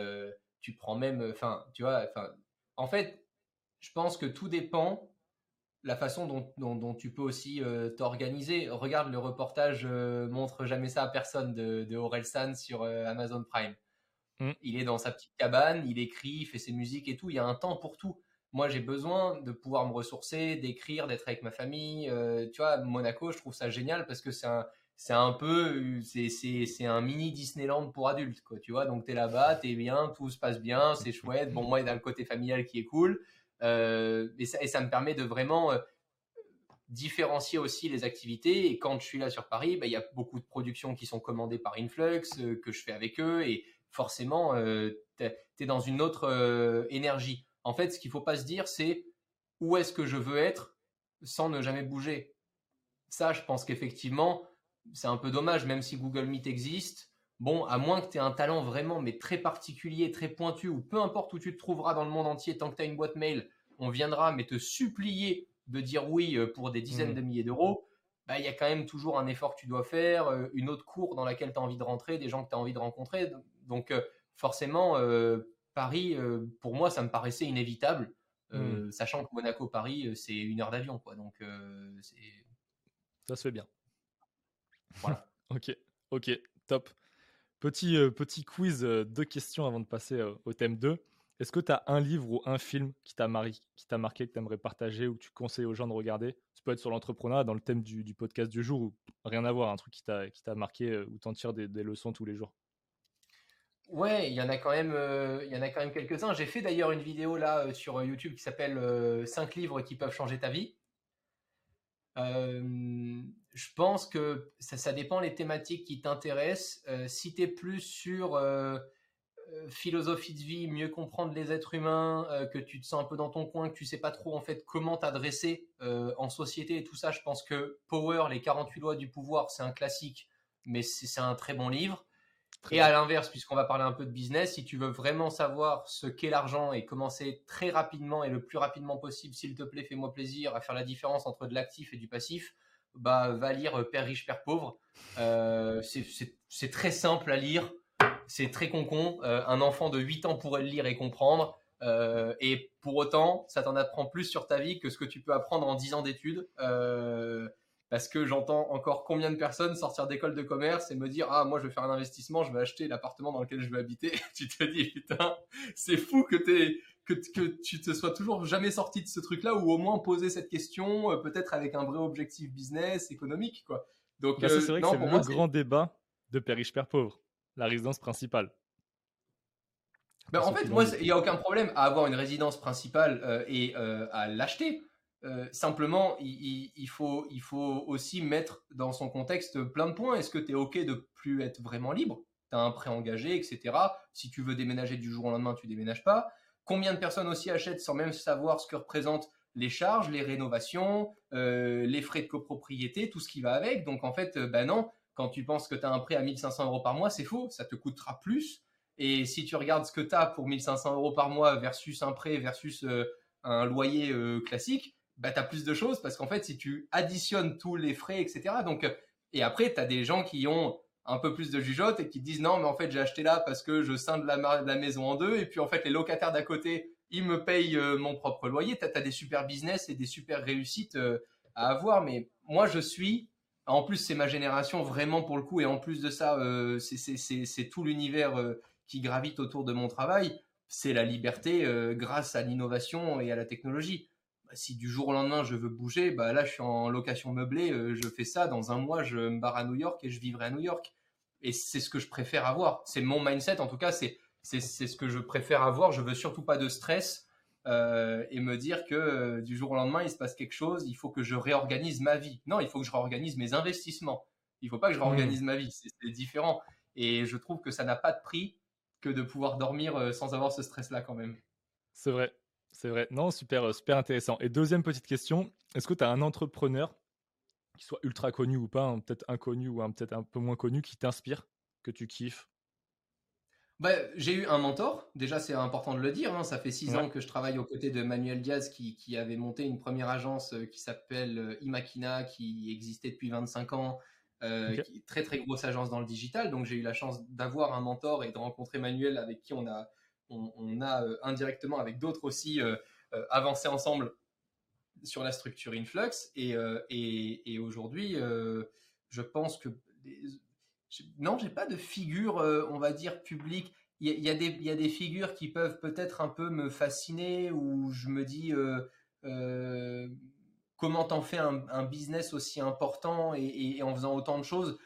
tu prends même, enfin, tu vois, en fait, je pense que tout dépend la façon dont, tu peux aussi euh, t'organiser. Regarde le reportage euh, montre jamais ça à personne de, de Aurel San sur euh, Amazon Prime. Mm. Il est dans sa petite cabane, il écrit, il fait ses musiques et tout. Il y a un temps pour tout. Moi, j'ai besoin de pouvoir me ressourcer, d'écrire, d'être avec ma famille. tu vois, Monaco, je trouve ça génial parce que c'est un, c'est un peu, c'est, un mini Disneyland pour adultes, quoi. Tu vois, donc tu es là-bas, tu es bien, tout se passe bien, c'est chouette. Bon, moi, il y a le côté familial qui est cool. Euh, et, ça, me permet de vraiment euh, différencier aussi les activités. Et quand je suis là sur Paris, bah, il y a beaucoup de productions qui sont commandées par Influx, euh, que je fais avec eux. Et forcément, tu es, dans une autre énergie. En fait, ce qu'il ne faut pas se dire, c'est où est-ce que je veux être sans ne jamais bouger. Ça, je pense qu'effectivement, c'est un peu dommage, même si Google Meet existe. Bon, à moins que tu aies un talent vraiment, mais très particulier, très pointu, ou peu importe où tu te trouveras dans le monde entier, tant que tu as une boîte mail, on viendra, mais te supplier de dire oui euh, pour des dizaines mmh. de milliers d'euros, bah, il y a quand même toujours un effort que tu dois faire, euh, une autre cour dans laquelle tu as envie de rentrer, des gens que tu as envie de rencontrer. Donc, euh, forcément, Paris, pour moi, ça me paraissait inévitable, mmh. sachant que Monaco-Paris, c'est une heure d'avion. quoi. Donc, ça se fait bien. Voilà. ok, ok, top. Petit, petit quiz, de deux questions avant de passer au thème 2. Est-ce que tu as un livre ou un film qui t'a marqué, que tu aimerais partager ou que tu conseilles aux gens de regarder? Ça peut être sur l'entrepreneuriat, dans le thème du, podcast du jour, ou rien à voir, un truc qui t'a marqué euh, ou t'en tires des, leçons tous les jours? Ouais, il y en a quand même, il y en a quand même quelques-uns. J'ai fait d'ailleurs une vidéo là sur YouTube qui s'appelle 5 livres qui peuvent changer ta vie je pense que ça, dépend les thématiques qui t'intéressent. si tu plus sur philosophie de vie, mieux comprendre les êtres humains, que tu te sens un peu dans ton coin, que tu sais pas trop en fait comment t'adresser en société et tout ça, je pense que Power, les 48 lois du pouvoir, c'est un classique, mais c'est un très bon livre. Et à l'inverse, puisqu'on va parler un peu de business, si tu veux vraiment savoir ce qu'est l'argent et commencer très rapidement et le plus rapidement possible, s'il te plaît, fais-moi plaisir, à faire la différence entre de l'actif et du passif, bah va lire Père riche, Père pauvre. Euh, c'est très simple à lire, c'est très concon. Euh, un enfant de 8 ans pourrait le lire et comprendre. Euh, et pour autant, ça t'en apprend plus sur ta vie que ce que tu peux apprendre en 10 ans d'études parce que j'entends encore combien de personnes sortir d'école de commerce et me dire ah moi je vais faire un investissement, je vais acheter l'appartement dans lequel je vais habiter. tu te dis putain c'est fou que, que, que tu te sois toujours jamais sorti de ce truc là ou au moins poser cette question euh, peut-être avec un vrai objectif business économique quoi. Donc bah, c'est euh, vrai que c'est le grand débat de père riche père pauvre, la résidence principale. Ben, en fait, moi, il n'y a aucun problème à avoir une résidence principale et à l'acheter. simplement, il, faut, il faut aussi mettre dans son contexte plein de points. Est-ce que tu es OK de plus être vraiment libre? Tu as un prêt engagé, etc. Si tu veux déménager du jour au lendemain, tu déménages pas. Combien de personnes aussi achètent sans même savoir ce que représentent les charges, les rénovations, euh, les frais de copropriété, tout ce qui va avec? Donc en fait, ben non, quand tu penses que tu as un prêt à 1500 euros par mois, c'est faux, ça te coûtera plus. Et si tu regardes ce que tu as pour 1500 euros par mois versus un prêt versus euh, un loyer classique, bah, tu as plus de choses parce qu'en fait, si tu additionnes tous les frais, etc. Donc, et après, tu as des gens qui ont un peu plus de jugeote et qui disent non, mais en fait, j'ai acheté là parce que je scinde la, la maison en deux. Et puis, en fait, les locataires d'à côté, ils me payent euh, mon propre loyer. Tu as, des super business et des super réussites euh, à avoir. Mais moi, je suis, en plus, c'est ma génération vraiment pour le coup. Et en plus de ça, euh, c'est tout l'univers qui gravite autour de mon travail. C'est la liberté grâce à l'innovation et à la technologie si du jour au lendemain je veux bouger, bah là je suis en location meublée, euh, je fais ça, dans un mois je me barre à New York et je vivrai à New York. Et c'est ce que je préfère avoir. C'est mon mindset, en tout cas, c'est ce que je préfère avoir. Je veux surtout pas de stress euh, et me dire que euh, du jour au lendemain il se passe quelque chose, il faut que je réorganise ma vie. Non, il faut que je réorganise mes investissements. Il faut pas que je réorganise mmh. ma vie, c'est différent. Et je trouve que ça n'a pas de prix que de pouvoir dormir sans avoir ce stress-là quand même. C'est vrai, c'est vrai. Non, super, euh, super intéressant. Et deuxième petite question, est-ce que tu as un entrepreneur, qui soit ultra connu ou pas, hein, peut-être inconnu ou peut-être un peu moins connu, qui t'inspire, que tu kiffes? Bah, j'ai eu un mentor, déjà c'est important de le dire, hein. ça fait six ans que je travaille aux côtés de Manuel Diaz qui, avait monté une première agence euh, qui s'appelle euh, Imakina, qui existait depuis 25 ans, très très grosse agence dans le digital, donc j'ai eu la chance d'avoir un mentor et de rencontrer Manuel avec qui on a, on, a euh, indirectement avec d'autres aussi euh, euh, avancé ensemble sur la structure Influx. Et, et, aujourd'hui, je pense que non, j'ai pas de figure, on va dire, publique. Il y, a, des figures qui peuvent peut-être un peu me fasciner où je me dis comment t'en fais un, business aussi important et, en faisant autant de choses.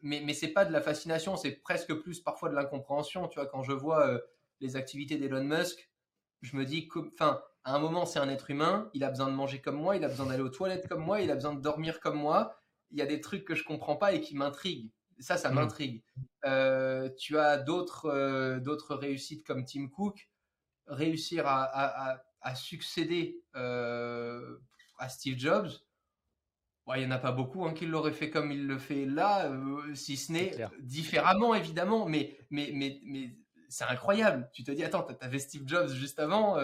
Mais, mais c'est pas de la fascination, c'est presque plus parfois de l'incompréhension. Tu vois, quand je vois les activités d'Elon Musk, je me dis, enfin, à un moment, c'est un être humain, il a besoin de manger comme moi, il a besoin d'aller aux toilettes comme moi, il a besoin de dormir comme moi. Il y a des trucs que je comprends pas et qui m'intriguent. Ça, ça mm. m'intrigue. Euh, tu as d'autres euh, d'autres réussites comme Tim Cook, réussir à, succéder euh, à Steve Jobs. Il n'y en a pas beaucoup hein, qui l'auraient fait comme il le fait là, si ce n'est différemment évidemment, mais, mais, mais, mais c'est incroyable. Tu te dis, attends, t'avais Steve Jobs juste avant.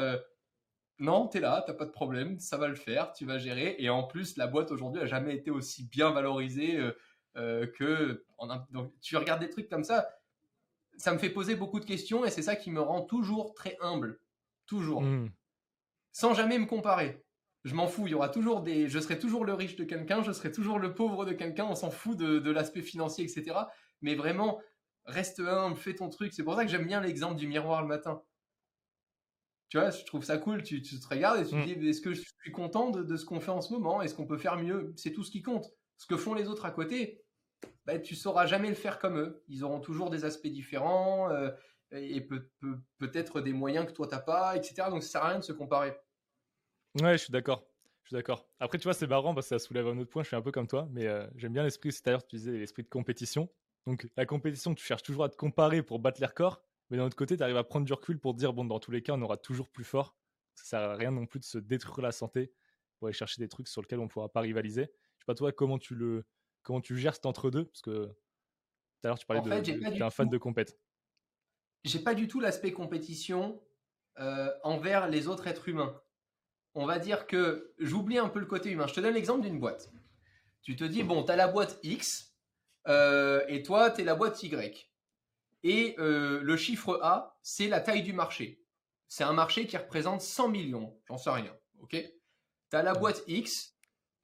Non, t'es là, t'as pas de problème, ça va le faire, tu vas gérer. Et en plus, la boîte aujourd'hui a jamais été aussi bien valorisée euh, que. Donc, tu regardes des trucs comme ça, ça me fait poser beaucoup de questions et c'est ça qui me rend toujours très humble. Toujours. Hmm. Sans jamais me comparer. Je m'en fous, il y aura toujours des. Je serai toujours le riche de quelqu'un, je serai toujours le pauvre de quelqu'un, on s'en fout de, de l'aspect financier, etc. Mais vraiment, reste humble, fais ton truc. C'est pour ça que j'aime bien l'exemple du miroir le matin. Tu vois, je trouve ça cool. Tu, te regardes et tu te mm. dis est-ce que je suis content de, ce qu'on fait en ce moment? Est-ce qu'on peut faire mieux? C'est tout ce qui compte. Ce que font les autres à côté, bah, tu sauras jamais le faire comme eux. Ils auront toujours des aspects différents euh, et peut, être des moyens que toi t'as pas, etc. Donc ça sert à rien de se comparer. Ouais, je suis d'accord. Je suis d'accord. Après, tu vois, c'est marrant parce que ça soulève un autre point. Je suis un peu comme toi, mais euh, j'aime bien l'esprit. C'est à tu disais l'esprit de compétition. Donc la compétition, tu cherches toujours à te comparer pour battre les records, mais d'un autre côté, tu arrives à prendre du recul pour dire, bon, dans tous les cas, on aura toujours plus fort. Ça sert à rien non plus de se détruire la santé pour aller chercher des trucs sur lesquels on ne pourra pas rivaliser. Pas toi, comment tu le, comment tu gères cet entre-deux? Parce que tout à l'heure, tu parlais de, tu es un fan de compète. J'ai pas du tout l'aspect compétition euh, envers les autres êtres humains. On va dire que j'oublie un peu le côté humain. Je te donne l'exemple d'une boîte. Tu te dis, bon, tu as la boîte X, euh, et toi, tu es la boîte Y. Et euh, le chiffre A, c'est la taille du marché. C'est un marché qui représente 100 millions, j'en sais rien. ok? Tu as la boîte X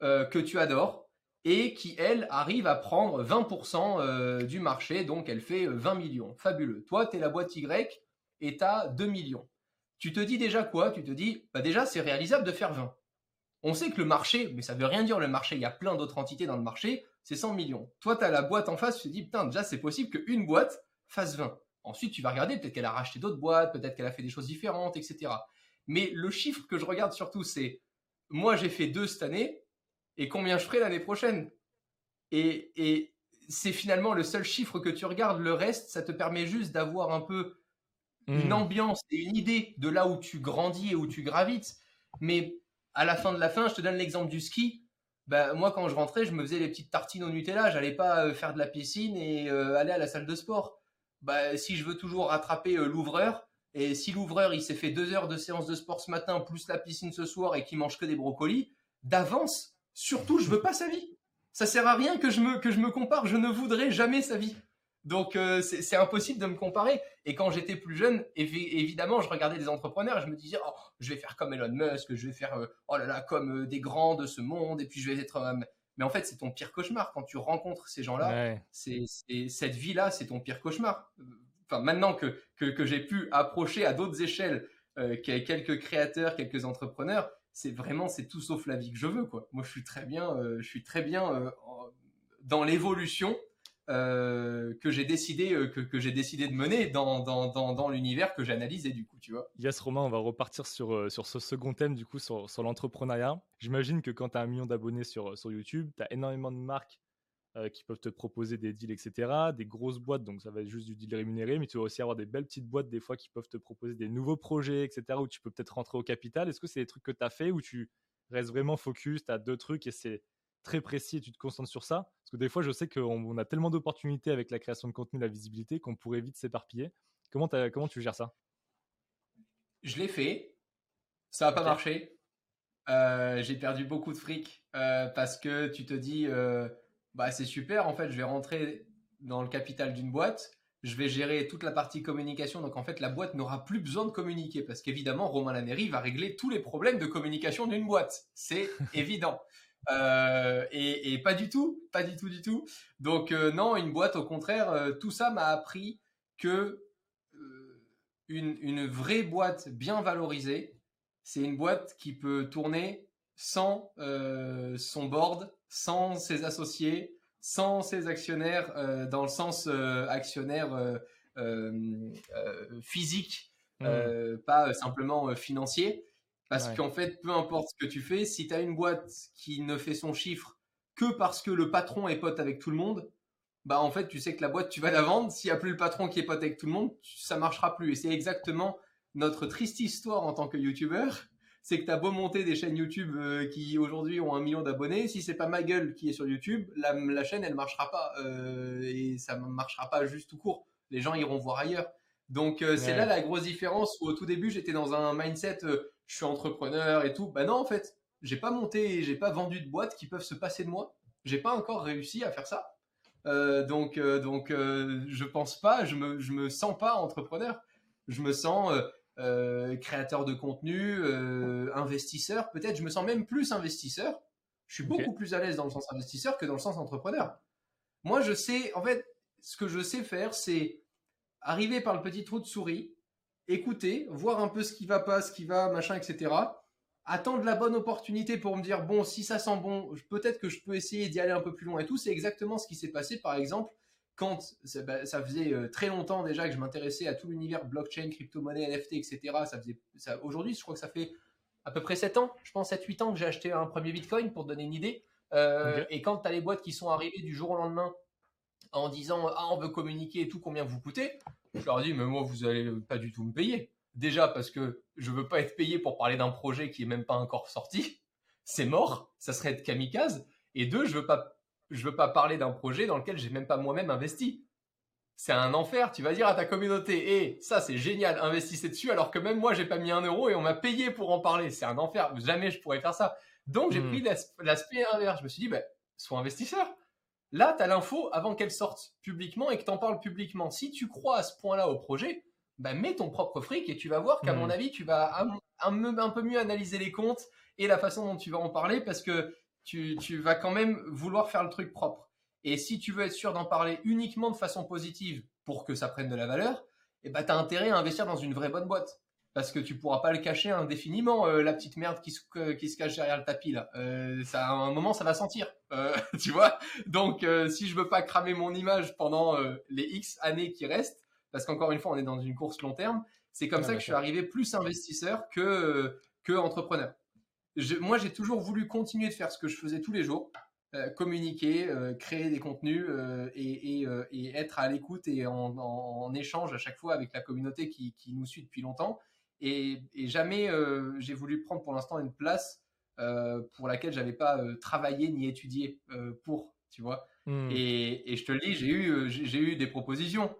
euh, que tu adores et qui, elle, arrive à prendre 20% du marché, donc elle fait 20 millions. Fabuleux. Toi, tu es la boîte Y et tu as 2 millions. Tu te dis déjà quoi? Tu te dis, bah déjà, c'est réalisable de faire 20. On sait que le marché, mais ça veut rien dire le marché, il y a plein d'autres entités dans le marché, c'est 100 millions. Toi, tu as la boîte en face, tu te dis, putain, déjà, c'est possible qu'une boîte fasse 20. Ensuite, tu vas regarder, peut-être qu'elle a racheté d'autres boîtes, peut-être qu'elle a fait des choses différentes, etc. Mais le chiffre que je regarde surtout, c'est moi, j'ai fait deux cette année, et combien je ferai l'année prochaine? Et, et c'est finalement le seul chiffre que tu regardes. Le reste, ça te permet juste d'avoir un peu une hmm. ambiance et une idée de là où tu grandis et où tu gravites. Mais à la fin de la fin, je te donne l'exemple du ski. Bah, moi, quand je rentrais, je me faisais les petites tartines au Nutella. J'allais pas euh, faire de la piscine et euh, aller à la salle de sport. Bah, si je veux toujours rattraper euh, l'ouvreur, et si l'ouvreur il s'est fait deux heures de séance de sport ce matin plus la piscine ce soir et qu'il mange que des brocolis, d'avance, surtout, je veux pas sa vie. Ça sert à rien que je me que je me compare. Je ne voudrais jamais sa vie. Donc euh, c'est impossible de me comparer. Et quand j'étais plus jeune, évidemment, je regardais des entrepreneurs et je me disais, oh, je vais faire comme Elon Musk, je vais faire, euh, oh là là, comme euh, des grands de ce monde, et puis je vais être. mais en fait, c'est ton pire cauchemar quand tu rencontres ces gens-là. C'est cette vie-là, c'est ton pire cauchemar. Enfin, maintenant que que, que j'ai pu approcher à d'autres échelles quelques créateurs, quelques entrepreneurs, c'est vraiment c'est tout sauf la vie que je veux quoi. Moi, je suis très bien, je suis très bien dans l'évolution euh, que j'ai décidé euh, que, j'ai décidé de mener dans, dans, dans, l'univers que j'analysais du coup tu vois Yes Romain on va repartir sur, euh, sur ce second thème du coup sur, sur l'entrepreneuriat j'imagine que quand tu as un million d'abonnés sur, sur YouTube tu as énormément de marques qui peuvent te proposer des deals etc des grosses boîtes donc ça va être juste du deal rémunéré mais tu vas aussi avoir des belles petites boîtes des fois qui peuvent te proposer des nouveaux projets etc où tu peux peut-être rentrer au capital est-ce que c'est des trucs que tu as fait où tu restes vraiment focus tu as deux trucs et c'est très précis et tu te concentres sur ça? Parce que des fois, je sais qu'on a tellement d'opportunités avec la création de contenu, la visibilité, qu'on pourrait vite s'éparpiller. Comment, comment tu gères ça? Je l'ai fait. Ça n'a pas marché. Euh, j'ai perdu beaucoup de fric euh, parce que tu te dis, euh, bah c'est super, en fait, je vais rentrer dans le capital d'une boîte, je vais gérer toute la partie communication, donc en fait, la boîte n'aura plus besoin de communiquer parce qu'évidemment, Romain Lanéry va régler tous les problèmes de communication d'une boîte. C'est évident. Euh, et, pas du tout, pas du tout, du tout. Donc euh, non, une boîte, au contraire, euh, tout ça m'a appris que une, une, vraie boîte bien valorisée, c'est une boîte qui peut tourner sans son board, sans ses associés, sans ses actionnaires, dans le sens actionnaire physique, mmh. pas simplement financier. Parce qu'en fait, peu importe ce que tu fais, si tu as une boîte qui ne fait son chiffre que parce que le patron est pote avec tout le monde, bah en fait, tu sais que la boîte, tu vas la vendre. S'il n'y a plus le patron qui est pote avec tout le monde, ça marchera plus. Et c'est exactement notre triste histoire en tant que YouTuber. C'est que tu as beau monter des chaînes YouTube euh, qui aujourd'hui ont un million d'abonnés, si c'est pas ma gueule qui est sur YouTube, la, chaîne elle marchera pas euh, et ça ne marchera pas juste tout court. Les gens iront voir ailleurs. Donc euh, c'est là la grosse différence où au tout début j'étais dans un mindset je suis entrepreneur et tout. Ben non, en fait, j'ai pas monté, j'ai pas vendu de boîtes qui peuvent se passer de moi. J'ai pas encore réussi à faire ça. Donc, donc, je pense pas, je me, je me sens pas entrepreneur. Je me sens créateur de contenu, investisseur. Peut-être, je me sens même plus investisseur. Je suis beaucoup plus à l'aise dans le sens investisseur que dans le sens entrepreneur. Moi, je sais, en fait, ce que je sais faire, c'est arriver par le petit trou de souris, écouter, voir un peu ce qui va pas, ce qui va, machin, etc. Attendre la bonne opportunité pour me dire, bon, si ça sent bon, peut-être que je peux essayer d'y aller un peu plus loin et tout. C'est exactement ce qui s'est passé, par exemple, quand ça, bah, faisait euh, très longtemps déjà que je m'intéressais à tout l'univers blockchain, crypto-monnaie, NFT, etc. Ça faisait, ça, aujourd'hui, je crois que ça fait à peu près 7 ans, je pense 7-8 ans que j'ai acheté un premier Bitcoin pour te donner une idée. Euh, et quand tu as les boîtes qui sont arrivées du jour au lendemain en disant ah on veut communiquer et tout combien vous coûtez je leur ai dit mais moi vous allez pas du tout me payer. Déjà parce que je veux pas être payé pour parler d'un projet qui est même pas encore sorti. C'est mort. Ça serait être kamikaze. Et deux je veux pas je veux pas parler d'un projet dans lequel j'ai même pas moi-même investi c'est un enfer tu vas dire à ta communauté et eh, ça c'est génial investissez dessus alors que même moi j'ai pas mis un euro et on m'a payé pour en parler c'est un enfer jamais je pourrais faire ça donc j'ai hmm. pris l'aspect inverse je me suis dit ben sois investisseur Là, tu as l'info avant qu'elle sorte publiquement et que tu en parles publiquement. Si tu crois à ce point-là au projet, bah, mets ton propre fric et tu vas voir qu'à mon hmm. avis, tu vas un, peu mieux analyser les comptes et la façon dont tu vas en parler parce que tu, vas quand même vouloir faire le truc propre. Et si tu veux être sûr d'en parler uniquement de façon positive pour que ça prenne de la valeur, eh ben, tu as intérêt à investir dans une vraie bonne boîte parce que tu pourras pas le cacher indéfiniment euh, la petite merde qui se, qui se cache derrière le tapis là. Euh, ça, à un moment, ça va sentir, euh, tu vois? Donc, si je veux pas cramer mon image pendant les X années qui restent, parce qu'encore une fois, on est dans une course long terme. C'est comme ça que je suis arrivé plus investisseur que, que entrepreneur. Moi, j'ai toujours voulu continuer de faire ce que je faisais tous les jours, euh, communiquer, euh, créer des contenus euh, et, être à l'écoute et en, échange à chaque fois avec la communauté qui, nous suit depuis longtemps. Et, jamais j'ai voulu prendre pour l'instant une place pour laquelle j'avais pas travaillé ni étudié pour, tu vois. Hmm. Et, je te le dis, j'ai eu, j'ai eu des propositions.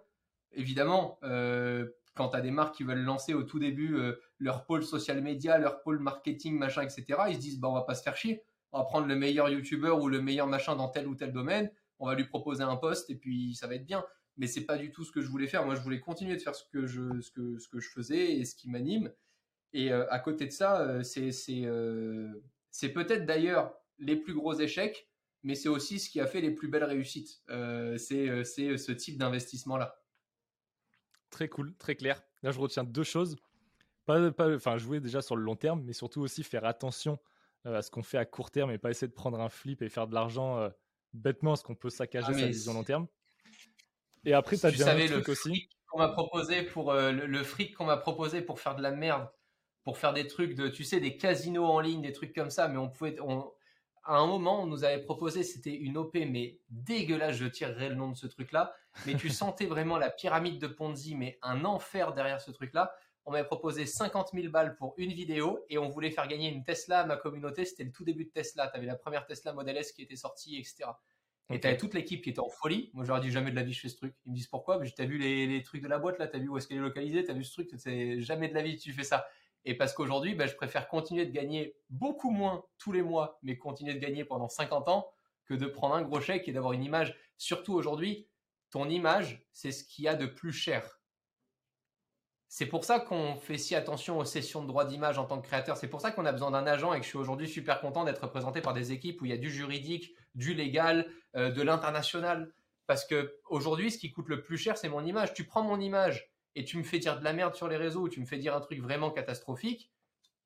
Évidemment, quand tu as des marques qui veulent lancer au tout début leur pôle social media, leur pôle marketing, machin, etc., ils se disent, bah, on va pas se faire chier on va prendre le meilleur youtubeur ou le meilleur machin dans tel ou tel domaine, on va lui proposer un poste et puis ça va être bien. Mais c'est pas du tout ce que je voulais faire. Moi, je voulais continuer de faire ce que je, ce que, ce que je faisais et ce qui m'anime. Et euh, à côté de ça, euh, c'est euh, c'est peut-être d'ailleurs les plus gros échecs, mais c'est aussi ce qui a fait les plus belles réussites. c'est ce type d'investissement-là. Très cool, très clair. Là, je retiens deux choses. Pas, pas, enfin, jouer déjà sur le long terme, mais surtout aussi faire attention euh, à ce qu'on fait à court terme et pas essayer de prendre un flip et faire de l'argent euh, bêtement, ce qu'on peut saccager ah, sa vision long terme. Et après, tu as bien un truc aussi. Qu'on m'a proposé pour euh, le, fric qu'on m'a proposé pour faire de la merde, pour faire des trucs de, tu sais, des casinos en ligne, des trucs comme ça, mais on pouvait, on, à un moment, on nous avait proposé, c'était une OP, mais dégueulasse, je tirerai le nom de ce truc-là, mais tu sentais vraiment la pyramide de Ponzi, mais un enfer derrière ce truc-là on m'avait proposé 50 000 balles pour une vidéo et on voulait faire gagner une Tesla à ma communauté. C'était le tout début de Tesla. Tu avais la première Tesla Model S qui était sortie, etc. Et tu avais toute l'équipe qui était en folie. Moi, j'aurais dit jamais de la vie je fais ce truc. Ils me disent pourquoi? Tu as vu les, trucs de la boîte là? Tu as vu où est-ce qu'elle est localisée? Tu as vu ce truc? C'est jamais de la vie tu fais ça. Et parce qu'aujourd'hui, bah, je préfère continuer de gagner beaucoup moins tous les mois, mais continuer de gagner pendant 50 ans que de prendre un gros chèque et d'avoir une image. Surtout aujourd'hui, ton image, c'est ce qu'il y a de plus cher. C'est pour ça qu'on fait si attention aux sessions de droit d'image en tant que créateur. C'est pour ça qu'on a besoin d'un agent et que je suis aujourd'hui super content d'être représenté par des équipes où il y a du juridique, du légal, euh, de l'international. Parce que aujourd'hui, ce qui coûte le plus cher, c'est mon image. Tu prends mon image et tu me fais dire de la merde sur les réseaux ou tu me fais dire un truc vraiment catastrophique,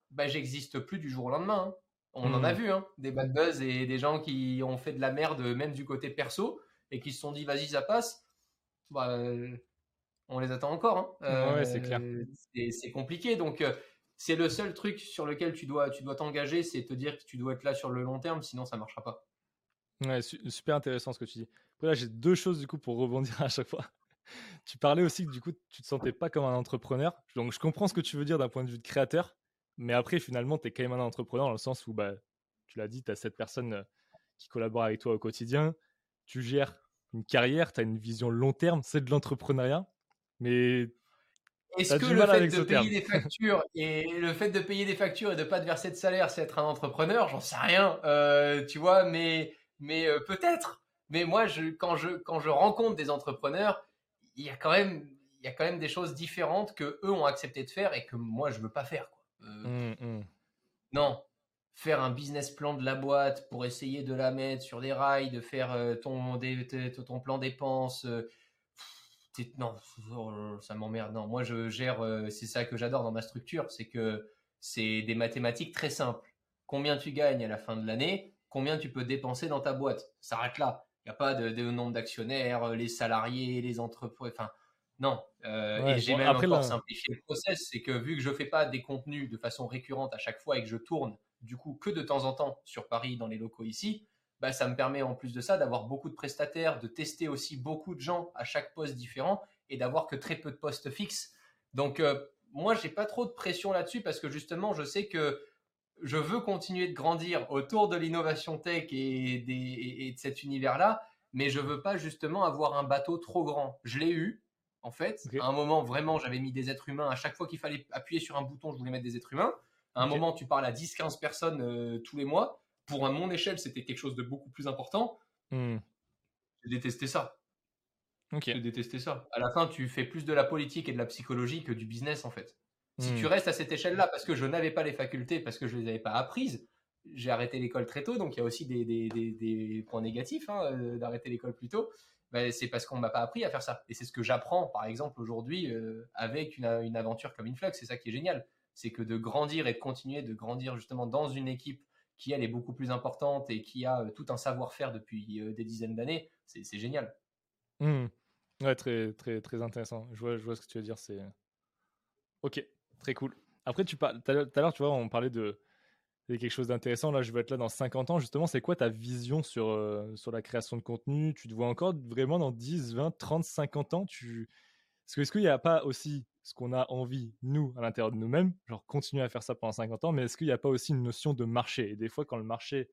bah j'existe plus du jour au lendemain. Hein. On en a hmm. vu, hein, des bad buzz et des gens qui ont fait de la merde même du côté perso et qui se sont dit vas-y ça passe. Bah, on les attend encore. Hein. ouais, c'est clair. Euh, c'est compliqué. Donc, euh, c'est le seul truc sur lequel tu dois tu dois t'engager, c'est te dire que tu dois être là sur le long terme, sinon ça marchera pas. Ouais, super intéressant ce que tu dis. Après, là, j'ai deux choses du coup pour rebondir à chaque fois. tu parlais aussi que du coup, tu te sentais pas comme un entrepreneur. Donc, je comprends ce que tu veux dire d'un point de vue de créateur, mais après, finalement, tu es quand même un entrepreneur dans le sens où, bah, tu l'as dit, tu as cette personne euh, qui collabore avec toi au quotidien, tu gères une carrière, tu as une vision long terme, c'est de l'entrepreneuriat. Mais est-ce que le fait de payer des factures et le fait de payer des factures et de pas te verser de salaire, c'est être un entrepreneur? J'en sais rien, euh, tu vois, mais mais euh, peut-être. Mais moi, je, quand je quand je rencontre des entrepreneurs, il y a quand même il y a quand même des choses différentes que eux ont accepté de faire et que moi je veux pas faire. Quoi. Euh, mmh, mmh. Non, faire un business plan de la boîte pour essayer de la mettre sur des rails, de faire ton ton plan dépenses non, oh, ça m'emmerde. Non, moi je gère, euh, c'est ça que j'adore dans ma structure, c'est que c'est des mathématiques très simples. Combien tu gagnes à la fin de l'année, combien tu peux dépenser dans ta boîte. Ça s'arrête là. Il n'y a pas de, nombre d'actionnaires, euh, les salariés, les entreprises. Enfin, non. Euh, et j'ai même encore simplifié le process, c'est que vu que je fais pas des contenus de façon récurrente à chaque fois et que je tourne du coup que de temps en temps sur Paris dans les locaux ici, bah, ça me permet en plus de ça d'avoir beaucoup de prestataires, de tester aussi beaucoup de gens à chaque poste différent et d'avoir que très peu de postes fixes. Donc moi, euh, moi, j'ai pas trop de pression là-dessus parce que justement, je sais que je veux continuer de grandir autour de l'innovation tech et, de cet univers-là, mais je veux pas justement avoir un bateau trop grand. Je l'ai eu, en fait. À un moment, vraiment, j'avais mis des êtres humains. À chaque fois qu'il fallait appuyer sur un bouton, je voulais mettre des êtres humains. À un moment, tu parles à 10-15 personnes euh, tous les mois pour à mon échelle, c'était quelque chose de beaucoup plus important. Hmm. J'ai détesté ça. J'ai détesté ça. À la fin, tu fais plus de la politique et de la psychologie que du business, en fait. Si tu hmm. restes à cette échelle-là, parce que je n'avais pas les facultés, parce que je ne les avais pas apprises, j'ai arrêté l'école très tôt, donc il y a aussi des, points négatifs hein, euh, d'arrêter l'école plus tôt. Ben, c'est parce qu'on ne m'a pas appris à faire ça. Et c'est ce que j'apprends, par exemple, aujourd'hui, euh, avec une, une, aventure comme Influx. C'est ça qui est génial. C'est que de grandir et de continuer de grandir justement dans une équipe qui elle est beaucoup plus importante et qui a euh, tout un savoir-faire depuis euh, des dizaines d'années, c'est génial. Mmh. Ouais, très, très, très intéressant. Je vois, je vois ce que tu veux dire. C'est ok, très cool. Après, tu parles, tout à l'heure, tu vois, on parlait de, quelque chose d'intéressant. Là, je vais être là dans 50 ans. Justement, c'est quoi ta vision sur, euh, sur la création de contenu? Tu te vois encore vraiment dans 10, 20, 30, 50 ans? Est-ce qu'il n'y a pas aussi ce qu'on a envie, nous, à l'intérieur de nous-mêmes, genre continuer à faire ça pendant 50 ans, mais est-ce qu'il n'y a pas aussi une notion de marché? Et des fois, quand le marché,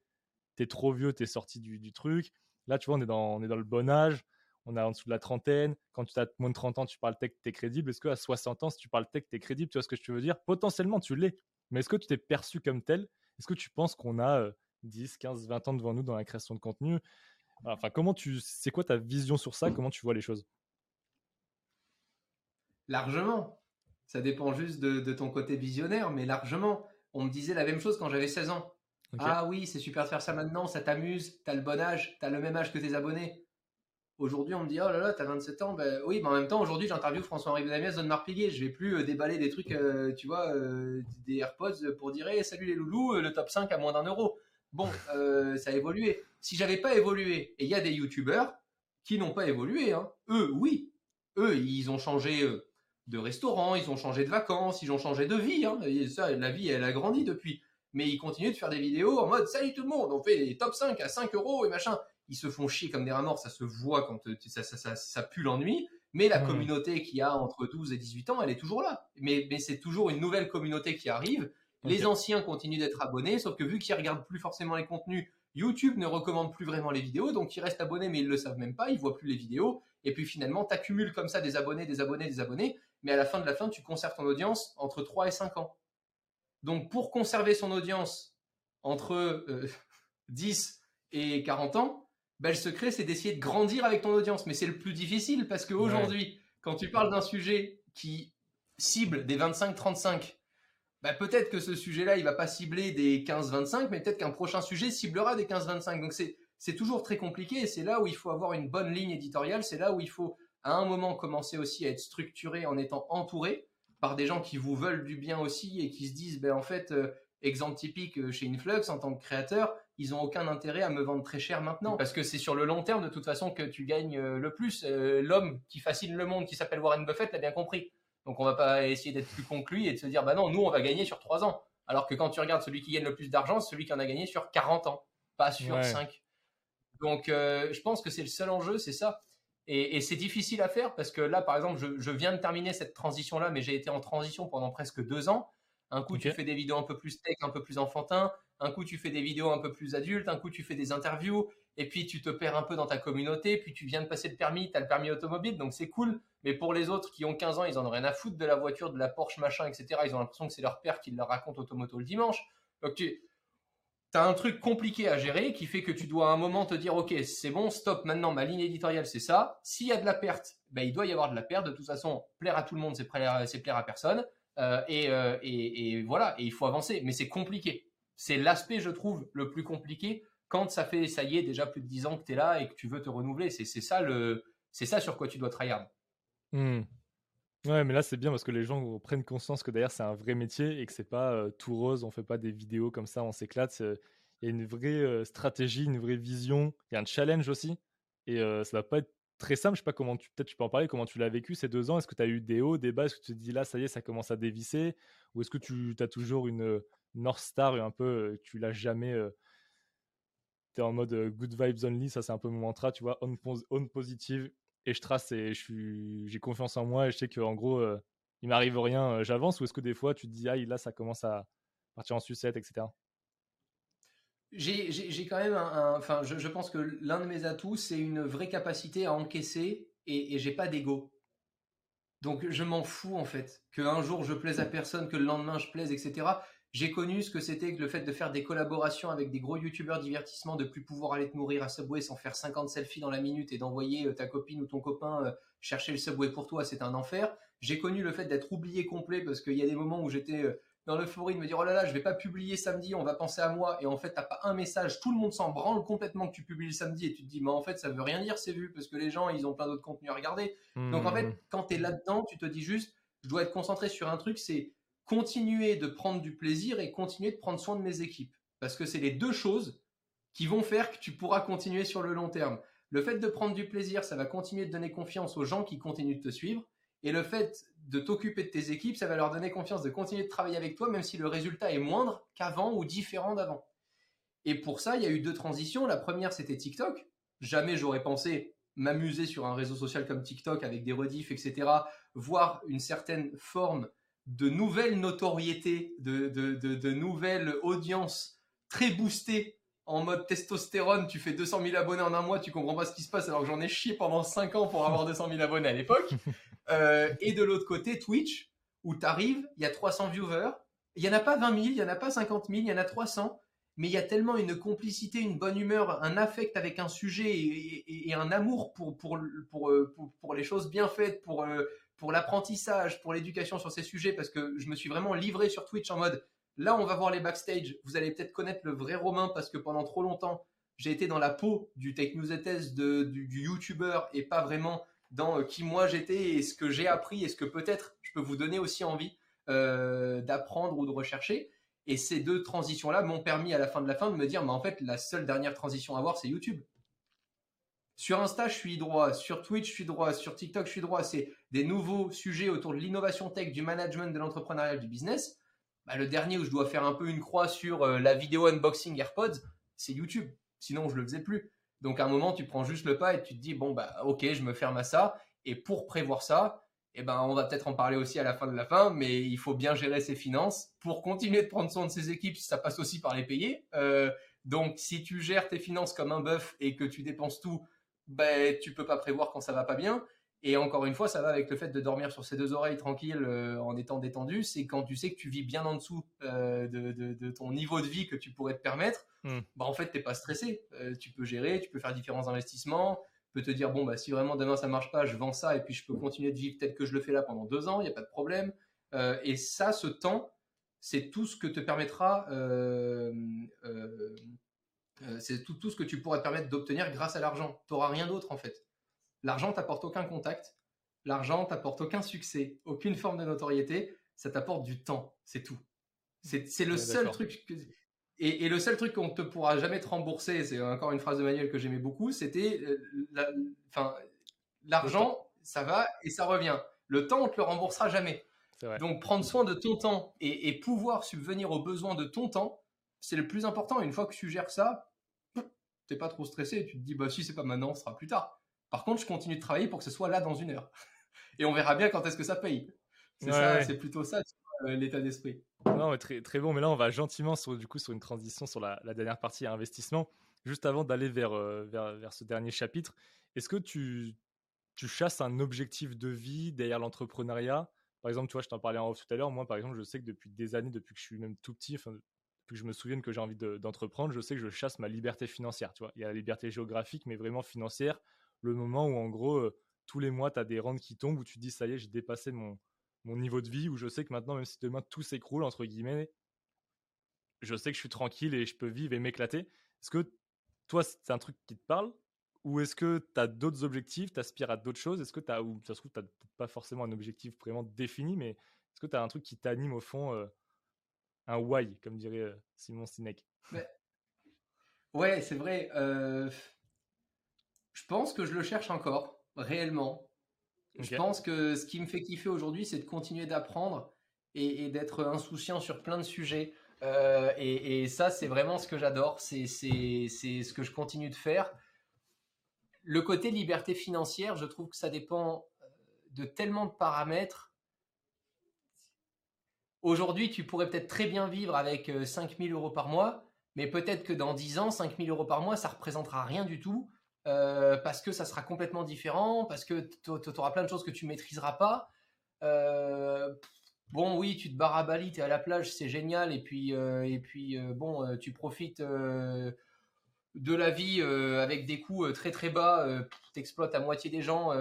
t'es trop vieux, t'es sorti du, truc, là, tu vois, on est, dans, on est dans le bon âge, on est en dessous de la trentaine. Quand tu as moins de 30 ans, tu parles tech, tu es crédible. Est-ce qu'à 60 ans, si tu parles tech, tu es crédible? Tu vois ce que je veux dire? Potentiellement, tu l'es. Mais est-ce que tu t'es perçu comme tel? Est-ce que tu penses qu'on a 10, 15, 20 ans devant nous dans la création de contenu? Enfin, comment tu, c'est quoi ta vision sur ça? Comment tu vois les choses? Largement. Ça dépend juste de, ton côté visionnaire, mais largement. On me disait la même chose quand j'avais 16 ans. Ah oui, c'est super de faire ça maintenant, ça t'amuse, t'as le bon âge, t'as le même âge que tes abonnés. Aujourd'hui, on me dit, oh là là, t'as 27 ans. Ben, oui, mais en même temps, aujourd'hui, j'interviewe François-Henri Benamias, Don Marpiguet. Je vais plus euh, déballer des trucs, euh, tu vois, euh, des AirPods pour dire, salut les loulous, le top 5 à moins d'un euro. Bon, ça a évolué. Si j'avais pas évolué, et il y a des youtubeurs qui n'ont pas évolué, hein, eux, oui. Eux, ils ont changé de restaurant, ils ont changé de vacances, ils ont changé de vie. Hein, et ça, la vie, elle a grandi depuis. Mais ils continuent de faire des vidéos en mode, salut tout le monde, on fait les top 5 à 5 euros et machin ils se font chier comme des rats morts, ça se voit quand euh, ça, ça, ça, pue l'ennui. Mais la mmh. communauté qui a entre 12 et 18 ans, elle est toujours là. Mais, mais c'est toujours une nouvelle communauté qui arrive. Les anciens continuent d'être abonnés, sauf que vu qu'ils regardent plus forcément les contenus, YouTube ne recommande plus vraiment les vidéos, donc ils restent abonnés, mais ils le savent même pas, ils voient plus les vidéos. Et puis finalement, tu accumules comme ça des abonnés, des abonnés, des abonnés, mais à la fin de la fin, tu conserves ton audience entre 3 et 5 ans. Donc pour conserver son audience entre 10 euh, et 40 ans, bah, le secret, c'est d'essayer de grandir avec ton audience. Mais c'est le plus difficile parce qu'aujourd'hui, quand tu parles d'un sujet qui cible des 25-35, bah, peut-être que ce sujet-là, il va pas cibler des 15-25, mais peut-être qu'un prochain sujet ciblera des 15-25. Donc c'est toujours très compliqué et c'est là où il faut avoir une bonne ligne éditoriale. C'est là où il faut à un moment commencer aussi à être structuré en étant entouré par des gens qui vous veulent du bien aussi et qui se disent, ben en fait, euh, exemple typique euh, chez Influx en tant que créateur, ils ont aucun intérêt à me vendre très cher maintenant parce que c'est sur le long terme de toute façon que tu gagnes euh, le plus. Euh, l'homme qui fascine le monde, qui s'appelle Warren Buffett, l'a bien compris. Donc on va pas essayer d'être plus conclu et de se dire bah non, nous on va gagner sur 3 ans. Alors que quand tu regardes celui qui gagne le plus d'argent, c'est celui qui en a gagné sur 40 ans, pas sur 5. Donc euh, je pense que c'est le seul enjeu, c'est ça. Et, c'est difficile à faire parce que là, par exemple, je, viens de terminer cette transition-là, mais j'ai été en transition pendant presque deux ans. Un coup, tu fais des vidéos un peu plus tech, un peu plus enfantin. Un coup, tu fais des vidéos un peu plus adultes, un coup, tu fais des interviews, et puis tu te perds un peu dans ta communauté, puis tu viens de passer le permis, tu as le permis automobile, donc c'est cool. Mais pour les autres qui ont 15 ans, ils en ont rien à foutre de la voiture, de la Porsche, machin, etc. Ils ont l'impression que c'est leur père qui leur raconte automoto le dimanche. Donc tu as un truc compliqué à gérer qui fait que tu dois à un moment te dire, OK, c'est bon, stop, maintenant ma ligne éditoriale, c'est ça. S'il y a de la perte, ben, il doit y avoir de la perte. De toute façon, plaire à tout le monde, c'est plaire, à personne. Euh, euh, et, et voilà, et il faut avancer. Mais c'est compliqué c'est l'aspect, je trouve, le plus compliqué quand ça fait, ça y est, déjà plus de 10 ans que tu es là et que tu veux te renouveler. C'est ça, le, ça sur quoi tu dois tryhard. Mmh. Ouais, mais là, c'est bien parce que les gens prennent conscience que d'ailleurs, c'est un vrai métier et que c'est pas euh, tout rose. On fait pas des vidéos comme ça, on s'éclate. Il y a une vraie euh, stratégie, une vraie vision. Il y a un challenge aussi. Et euh, ça va pas être très simple. Je sais pas comment tu, peut-être tu peux en parler, comment tu l'as vécu ces deux ans? Est-ce que tu as eu des hauts, des bas? Est-ce que tu te dis là, ça y est, ça commence à dévisser? Ou est-ce que tu as toujours une, North Star un peu, euh, tu l'as jamais. Euh, tu es en mode euh, good vibes only, ça c'est un peu mon mantra, tu vois, on positive et je trace et j'ai confiance en moi et je sais qu'en gros, il m'arrive rien, j'avance ou est-ce que des fois tu te dis, ah là ça commence à partir en sucette, etc. J'ai quand même un. Enfin, je, pense que l'un de mes atouts, c'est une vraie capacité à encaisser et, et j'ai pas d'ego. Donc je m'en fous en fait. Que un jour je plaise à personne, que le lendemain je plaise, etc. J'ai connu ce que c'était que le fait de faire des collaborations avec des gros youtubeurs divertissement, de plus pouvoir aller te nourrir à Subway sans faire 50 selfies dans la minute et d'envoyer euh, ta copine ou ton copain euh, chercher le Subway pour toi, c'est un enfer. J'ai connu le fait d'être oublié complet parce qu'il y a des moments où j'étais euh, dans l'euphorie de me dire oh là là, je vais pas publier samedi, on va penser à moi et en fait t'as pas un message, tout le monde s'en branle complètement que tu publies le samedi et tu te dis mais en fait ça veut rien dire c'est vu parce que les gens ils ont plein d'autres contenus à regarder. Donc en fait mmh. quand tu es là-dedans, tu te dis juste je dois être concentré sur un truc, c'est continuer de prendre du plaisir et continuer de prendre soin de mes équipes. Parce que c'est les deux choses qui vont faire que tu pourras continuer sur le long terme. Le fait de prendre du plaisir, ça va continuer de donner confiance aux gens qui continuent de te suivre. Et le fait de t'occuper de tes équipes, ça va leur donner confiance de continuer de travailler avec toi, même si le résultat est moindre qu'avant ou différent d'avant. Et pour ça, il y a eu deux transitions. La première, c'était TikTok. Jamais j'aurais pensé m'amuser sur un réseau social comme TikTok avec des rediffs, etc., voir une certaine forme de nouvelle notoriété, de, de, de, de nouvelles audiences très boostées en mode testostérone, tu fais 200 000 abonnés en un mois, tu comprends pas ce qui se passe alors que j'en ai chié pendant 5 ans pour avoir 200 000 abonnés à l'époque. Euh, et de l'autre côté, Twitch, où tu arrives, il y a 300 viewers, il y en a pas 20 000, il y en a pas 50 000, il y en a 300, mais il y a tellement une complicité, une bonne humeur, un affect avec un sujet et, un amour pour, pour, pour, pour, pour les choses bien faites, pour, euh, pour l'apprentissage, pour l'éducation sur ces sujets, parce que je me suis vraiment livré sur Twitch en mode Là, on va voir les backstage. Vous allez peut-être connaître le vrai Romain parce que pendant trop longtemps, j'ai été dans la peau du Tech News de, du, du YouTuber et pas vraiment dans euh, qui moi j'étais et ce que j'ai appris et ce que peut-être je peux vous donner aussi envie euh, d'apprendre ou de rechercher. Et ces deux transitions-là m'ont permis à la fin de la fin de me dire, mais en fait, la seule dernière transition à voir, c'est YouTube. Sur Insta, je suis droit. Sur Twitch, je suis droit. Sur TikTok, je suis droit. C'est des nouveaux sujets autour de l'innovation tech, du management, de l'entrepreneuriat, du business. Bah, le dernier où je dois faire un peu une croix sur euh, la vidéo unboxing AirPods, c'est YouTube. Sinon, je le faisais plus. Donc, à un moment, tu prends juste le pas et tu te dis, bon, bah, ok, je me ferme à ça. Et pour prévoir ça, eh ben, on va peut-être en parler aussi à la fin de la fin, mais il faut bien gérer ses finances pour continuer de prendre soin de ses équipes. Ça passe aussi par les payer. Euh, donc, si tu gères tes finances comme un bœuf et que tu dépenses tout, ben, tu peux pas prévoir quand ça va pas bien. Et encore une fois, ça va avec le fait de dormir sur ses deux oreilles tranquille euh, en étant détendu. C'est quand tu sais que tu vis bien en dessous euh, de, ton niveau de vie que tu pourrais te permettre. Hmm. Bah en fait, t'es pas stressé. Euh, tu peux gérer, tu peux faire différents investissements. Tu peux te dire bon bah si vraiment demain ça marche pas, je vends ça et puis je peux continuer de vivre tel que je le fais là pendant deux ans. Il y a pas de problème. et ça, ce temps, c'est tout ce que te permettra. c'est tout, tout ce que tu pourrais te permettre d'obtenir grâce à l'argent. Tu n'auras rien d'autre en fait. L'argent t'apporte aucun contact, l'argent t'apporte aucun succès, aucune forme de notoriété, ça t'apporte du temps, c'est tout. C'est le seul truc et, le seul truc qu'on te pourra jamais te rembourser, c'est encore une phrase de Manuel que j'aimais beaucoup, c'était euh, l'argent, ça va et ça revient. Le temps, on te le remboursera jamais. Donc prendre soin de ton temps et, et, pouvoir subvenir aux besoins de ton temps, c'est le plus important. Une fois que tu gères ça, t'es pas trop stressé. Tu te dis bah si c'est pas maintenant, ce sera plus tard. Par contre, je continue de travailler pour que ce soit là dans une heure. Et on verra bien quand est-ce que ça paye. C'est plutôt ça euh, l'état d'esprit. Non, très, très bon. Mais là, on va gentiment sur, du coup, sur une transition sur la, dernière partie investissement. Juste avant d'aller vers, euh, vers, vers, ce dernier chapitre, est-ce que tu, tu chasses un objectif de vie derrière l'entrepreneuriat? Par exemple, tu vois, je t'en parlais en off tout à l'heure. Moi, par exemple, je sais que depuis des années, depuis que je suis même tout petit, enfin, depuis que je me souvienne que j'ai envie d'entreprendre, je sais que je chasse ma liberté financière. Tu vois, il y a la liberté géographique, mais vraiment financière le moment où en gros tous les mois tu as des rentes qui tombent où tu te dis ça y est j'ai dépassé mon, mon niveau de vie où je sais que maintenant même si demain tout s'écroule entre guillemets je sais que je suis tranquille et je peux vivre et m'éclater est-ce que toi c'est un truc qui te parle? Ou est-ce que tu as d'autres objectifs, tu aspires à d'autres choses? Est-ce que tu as, ou ça se trouve, tu pas forcément un objectif vraiment défini, mais est-ce que tu as un truc qui t'anime au fond, un why, comme dirait Simon Sinek? Ouais, c'est vrai. Je pense que je le cherche encore, réellement. Je pense que ce qui me fait kiffer aujourd'hui, c'est de continuer d'apprendre et, d'être insouciant sur plein de sujets. Euh, et, ça, c'est vraiment ce que j'adore. C'est ce que je continue de faire. Le côté liberté financière, je trouve que ça dépend euh, de tellement de paramètres. Aujourd'hui, tu pourrais peut-être très bien vivre avec 5000 euh, euros par mois, mais peut-être que dans 10 ans, 5000 euros par mois, ça représentera rien du tout. Euh, parce que ça sera complètement différent, parce que tu auras plein de choses que tu maîtriseras pas. Euh, bon, oui, tu te barres à Bali, tu es à la plage, c'est génial, et puis, euh, et puis bon, tu profites de la vie avec des coûts très très bas, tu exploites à moitié des gens.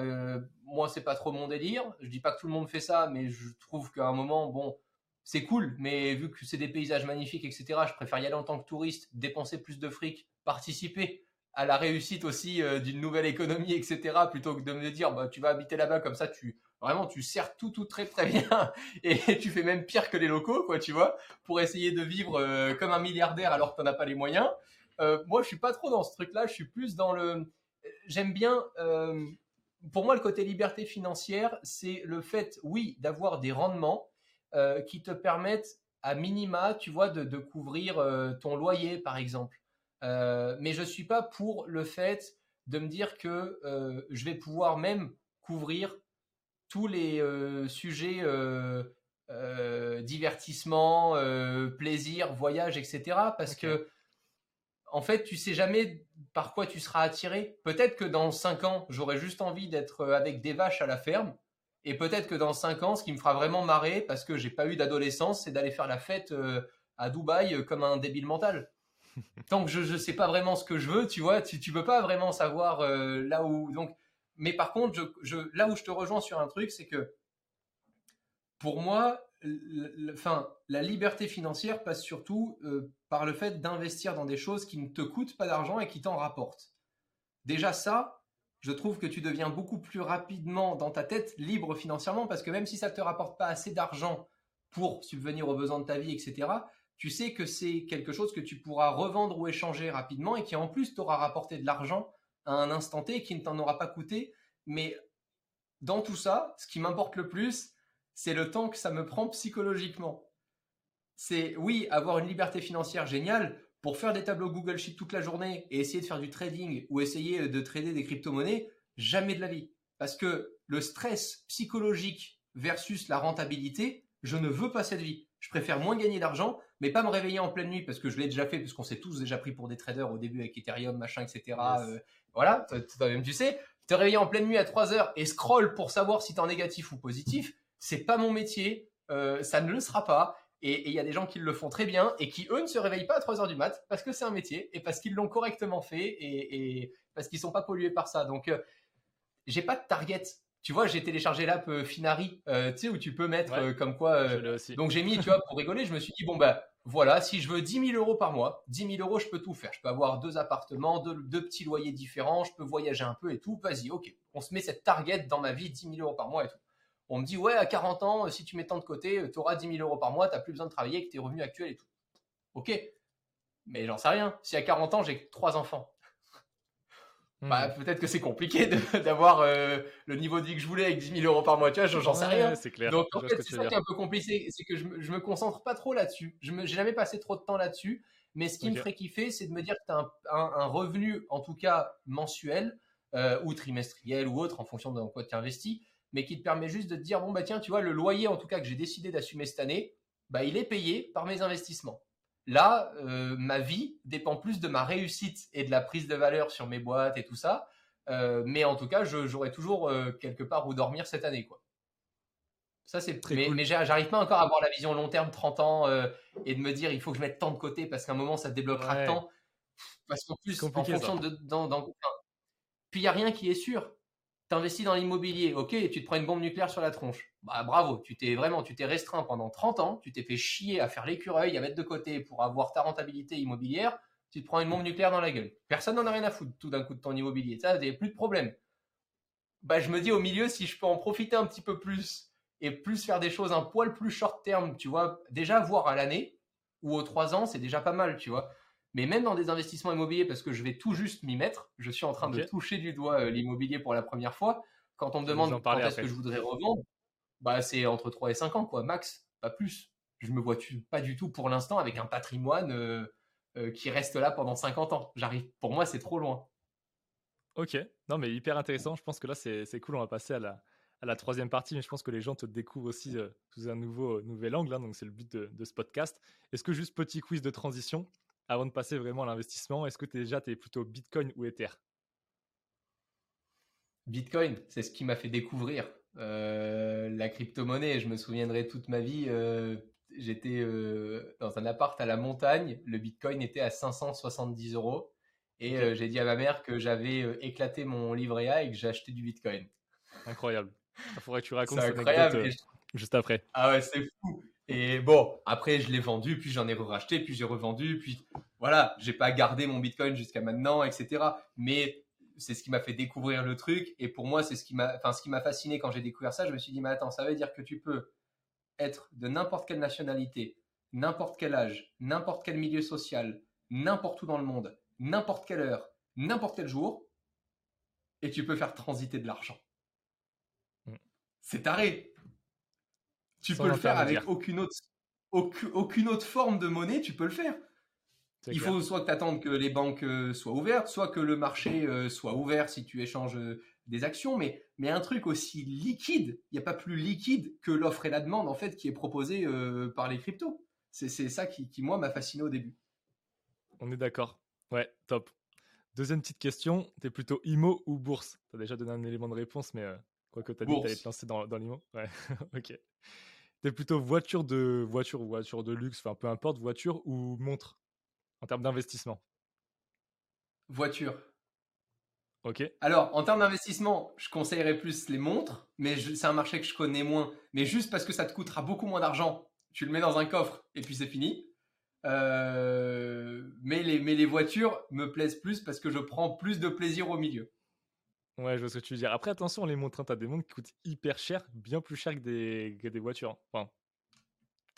moi, c'est pas trop mon délire. Je dis pas que tout le monde fait ça, mais je trouve qu'à un moment, bon, c'est cool, mais vu que c'est des paysages magnifiques, etc., je préfère y aller en tant que touriste, dépenser plus de fric, participer à la réussite aussi euh, d'une nouvelle économie, etc. Plutôt que de me dire, bah, tu vas habiter là-bas comme ça, tu vraiment tu sers tout tout très très bien et tu fais même pire que les locaux, quoi, tu vois, pour essayer de vivre euh, comme un milliardaire alors que tu n'en as pas les moyens. Euh, moi, je suis pas trop dans ce truc-là. Je suis plus dans le j'aime bien. pour moi, le côté liberté financière, c'est le fait, oui, d'avoir des rendements qui te permettent à minima, tu vois, de, couvrir ton loyer, par exemple. Mais je suis pas pour le fait de me dire que je vais pouvoir même couvrir tous les sujets divertissement, plaisir, voyage, etc. Parce que en fait, tu sais jamais par quoi tu seras attiré. Peut-être que dans 5 ans, j'aurai juste envie d'être avec des vaches à la ferme. Et peut-être que dans 5 ans, ce qui me fera vraiment marrer, parce que j'ai pas eu d'adolescence, c'est d'aller faire la fête à Dubaï comme un débile mental. Tant que je ne sais pas vraiment ce que je veux, tu vois, tu, tu peux pas vraiment savoir là où. Donc, mais par contre, je, là où je te rejoins sur un truc, c'est que pour moi, la liberté financière passe surtout euh, par le fait d'investir dans des choses qui ne te coûtent pas d'argent et qui t'en rapportent. Déjà ça, je trouve que tu deviens beaucoup plus rapidement dans ta tête libre financièrement parce que même si ça ne te rapporte pas assez d'argent pour subvenir aux besoins de ta vie, etc., tu sais que c'est quelque chose que tu pourras revendre ou échanger rapidement et qui en plus t'aura rapporté de l'argent à un instant T et qui ne t'en aura pas coûté. Mais dans tout ça, ce qui m'importe le plus, c'est le temps que ça me prend psychologiquement. C'est oui, avoir une liberté financière géniale pour faire des tableaux Google Sheet toute la journée et essayer de faire du trading ou essayer de trader des crypto-monnaies, jamais de la vie. Parce que le stress psychologique versus la rentabilité, je ne veux pas cette vie. Je préfère moins gagner d'argent, mais pas me réveiller en pleine nuit parce que je l'ai déjà fait, puisqu'on s'est tous déjà pris pour des traders au début avec Ethereum, machin, etc. Euh, voilà, toi-même tu sais. Te réveiller en pleine nuit à 3 heures et scroll pour savoir si tu es en négatif ou positif, c'est pas mon métier, euh, ça ne le sera pas. Et il y a des gens qui le font très bien et qui, eux, ne se réveillent pas à 3 heures du mat parce que c'est un métier et parce qu'ils l'ont correctement fait et, parce qu'ils sont pas pollués par ça. Donc, euh, j'ai pas de target. Tu vois, j'ai téléchargé l'app euh, Finari, tu sais, où tu peux mettre comme quoi. donc, j'ai mis, tu vois, pour rigoler, je me suis dit, bon, bah, voilà, si je veux 10 000 euros par mois, 10 000 euros, je peux tout faire. Je peux avoir deux appartements, deux, deux petits loyers différents, je peux voyager un peu et tout. Vas-y, ok. On se met cette target dans ma vie, 10 000 euros par mois et tout. On me dit, ouais, à 40 ans, si tu mets tant de côté, tu auras 10 000 euros par mois, tu n'as plus besoin de travailler avec tes revenus actuels et tout. Ok. Mais j'en sais rien. Si à 40 ans, j'ai trois enfants, bah, hmm. peut-être que c'est compliqué d'avoir euh, le niveau de vie que je voulais avec 10 000 euros par mois. Tu vois, j'en sais rien. C'est clair. Donc, en fait, c'est ça qui est un peu compliqué. C'est que je, je me concentre pas trop là-dessus. Je n'ai jamais passé trop de temps là-dessus. Mais ce qui me ferait kiffer, c'est de me dire que tu as un, revenu, en tout cas mensuel, euh, ou trimestriel ou autre, en fonction de quoi tu investis, mais qui te permet juste de te dire bon bah tiens tu vois le loyer en tout cas que j'ai décidé d'assumer cette année bah il est payé par mes investissements là euh, ma vie dépend plus de ma réussite et de la prise de valeur sur mes boîtes et tout ça. Euh, mais en tout cas j'aurai toujours euh, quelque part où dormir cette année quoi. Ça c'est très mais, mais j'arrive pas encore à avoir la vision long terme 30 ans et de me dire il faut que je mette tant de côté parce qu'à un moment ça débloquera tant. Parce qu'en plus en fonction de dans, dans, puis il y a rien qui est sûr t'investis dans l'immobilier, ok, tu te prends une bombe nucléaire sur la tronche. Bah bravo, tu t'es vraiment, tu t'es restreint pendant 30 ans, tu t'es fait chier à faire l'écureuil, à mettre de côté pour avoir ta rentabilité immobilière, tu te prends une bombe nucléaire dans la gueule. Personne n'en a rien à foutre tout d'un coup de ton immobilier, ça, a plus de problème. Bah je me dis au milieu, si je peux en profiter un petit peu plus et plus faire des choses un poil plus short terme, tu vois, déjà voir à l'année ou aux 3 ans, c'est déjà pas mal, tu vois. Mais même dans des investissements immobiliers, parce que je vais tout juste m'y mettre, je suis en train de toucher du doigt euh, l'immobilier pour la première fois. Quand on me demande quand est-ce que je voudrais revendre, bah c'est entre 3 et 5 ans, quoi, max, pas plus. Je me vois pas du tout pour l'instant avec un patrimoine euh, euh, qui reste là pendant 50 ans. J'arrive, pour moi, c'est trop loin. Ok, non mais hyper intéressant. Je pense que là c'est cool. On va passer à la, à la troisième partie, mais je pense que les gens te découvrent aussi sous un nouveau nouvel angle. Hein, donc c'est le but de, de ce podcast. Est-ce que juste petit quiz de transition avant de passer vraiment à l'investissement, est-ce que es déjà tu es plutôt Bitcoin ou Ether? Bitcoin, c'est ce qui m'a fait découvrir euh, la crypto-monnaie. Je me souviendrai toute ma vie, euh, j'étais euh, dans un appart à la montagne, le Bitcoin était à 570 euros. Et j'ai dit à ma mère que j'avais éclaté mon livret A et que j'ai acheté du Bitcoin. Incroyable. Il faudrait que tu racontes cette incroyable. juste après. Ah ouais, c'est fou. Et bon, après, je l'ai vendu, puis j'en ai racheté, puis j'ai revendu, puis voilà, j'ai pas gardé mon Bitcoin jusqu'à maintenant, etc. Mais c'est ce qui m'a fait découvrir le truc. Et pour moi, c'est ce qui m'a, enfin, ce qui m'a fasciné quand j'ai découvert ça. Je me suis dit, mais attends, ça veut dire que tu peux être de n'importe quelle nationalité, n'importe quel âge, n'importe quel milieu social, n'importe où dans le monde, n'importe quelle heure, n'importe quel jour, et tu peux faire transiter de l'argent. Mm. C'est taré. Tu peux le faire avec aucune autre, aucune, autre forme de monnaie, tu peux le faire. Il clair. faut soit que tu attendes que les banques euh, soient ouvertes, soit que le marché euh, soit ouvert si tu échanges euh, des actions, mais, mais un truc aussi liquide, il n'y a pas plus liquide que l'offre et la demande en fait qui est proposée euh, par les cryptos. C'est ça qui, qui, moi, m'a fasciné au début. On est d'accord. Ouais, top. Deuxième petite question, t'es plutôt IMO ou bourse? T'as déjà donné un élément de réponse, mais euh, quoi que t'as dit que t'allais Bourse. te lancer dans, dans l'IMO. Ouais, ok. T'es plutôt voiture de voiture ou voiture de luxe, enfin peu importe, voiture ou montre en termes d'investissement? Voiture. Ok. Alors, en termes d'investissement, je conseillerais plus les montres, mais c'est un marché que je connais moins. Mais juste parce que ça te coûtera beaucoup moins d'argent, tu le mets dans un coffre et puis c'est fini. Euh, mais, les, mais les voitures me plaisent plus parce que je prends plus de plaisir au milieu. Ouais, je vois ce que tu veux dire. Après, attention, les montres, hein, t'as des montres qui coûtent hyper cher, bien plus cher que des, que des voitures. hein. Enfin,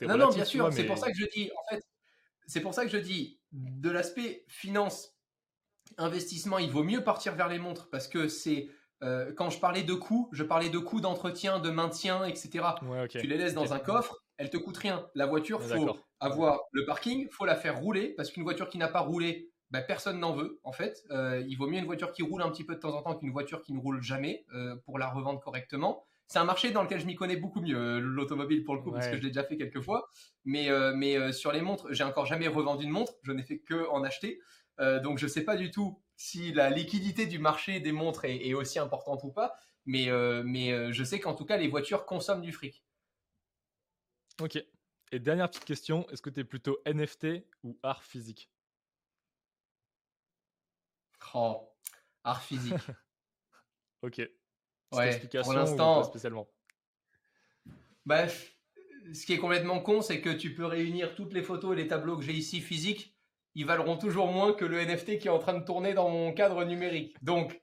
Non, non, bien sûr, c'est pour ça que je dis, en fait, c'est pour ça que je dis, de l'aspect finance, investissement, il vaut mieux partir vers les montres parce que c'est, euh, quand je parlais de coûts, je parlais de coûts d'entretien, de maintien, etc. Ouais. Tu les laisses dans un coffre, elles te coûtent rien. La voiture, Ouais, faut avoir le parking, faut la faire rouler parce qu'une voiture qui n'a pas roulé, bah, personne n'en veut en fait. Euh, il vaut mieux une voiture qui roule un petit peu de temps en temps qu'une voiture qui ne roule jamais euh, pour la revendre correctement. C'est un marché dans lequel je m'y connais beaucoup mieux, euh, l'automobile pour le coup, parce que je l'ai déjà fait quelques fois. Mais, euh, mais sur les montres, j'ai encore jamais revendu une montre, je n'ai fait que en acheter. Donc je sais pas du tout si la liquidité du marché des montres est, est aussi importante ou pas. Mais, mais je sais qu'en tout cas, les voitures consomment du fric. Ok. Et dernière petite question, est-ce que t'es plutôt NFT ou art physique? Oh, art physique. Ok. Ouais, explication pour ou l'instant- spécialement Bref, ce qui est complètement con, c'est que tu peux réunir toutes les photos et les tableaux que j'ai ici physiques, ils valeront toujours moins que le NFT qui est en train de tourner dans mon cadre numérique. Donc,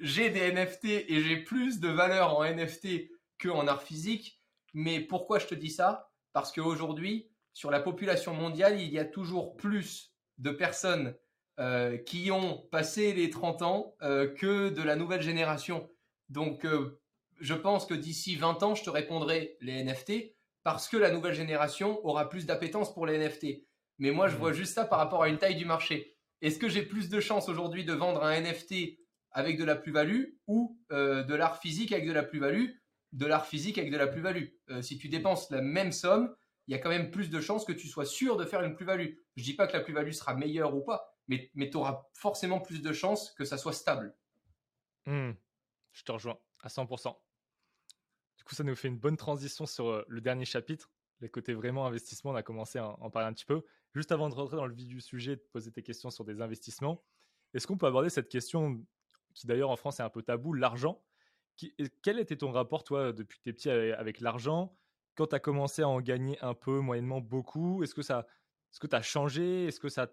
j'ai des NFT et j'ai plus de valeur en NFT que en art physique. Mais pourquoi je te dis ça? Parce qu'aujourd'hui, sur la population mondiale, il y a toujours plus de personnes euh, qui ont passé les 30 ans euh, que de la nouvelle génération. Donc, euh, je pense que d'ici 20 ans, je te répondrai les NFT parce que la nouvelle génération aura plus d'appétence pour les NFT. Mais moi, je Mhm. vois juste ça par rapport à une taille du marché. Est-ce que j'ai plus de chances aujourd'hui de vendre un NFT avec de la plus-value ou de l'art physique avec de la plus-value De l'art physique avec de la plus-value? Si tu dépenses la même somme, il y a quand même plus de chances que tu sois sûr de faire une plus-value. Je dis pas que la plus-value sera meilleure ou pas, mais, mais tu auras forcément plus de chances que ça soit stable. Hmm, Je te rejoins à 100%. Du coup, ça nous fait une bonne transition sur euh, le dernier chapitre, les côtés vraiment investissement. On a commencé à en parler un petit peu. Juste avant de rentrer dans le vif du sujet, de poser tes questions sur des investissements, est-ce qu'on peut aborder cette question qui d'ailleurs en France est un peu tabou, l'argent? Quel était ton rapport, toi, depuis que tu es petit avec, l'argent? Quand tu as commencé à en gagner un peu, moyennement beaucoup, est-ce que ça, est-ce que tu changé? Est-ce que ça,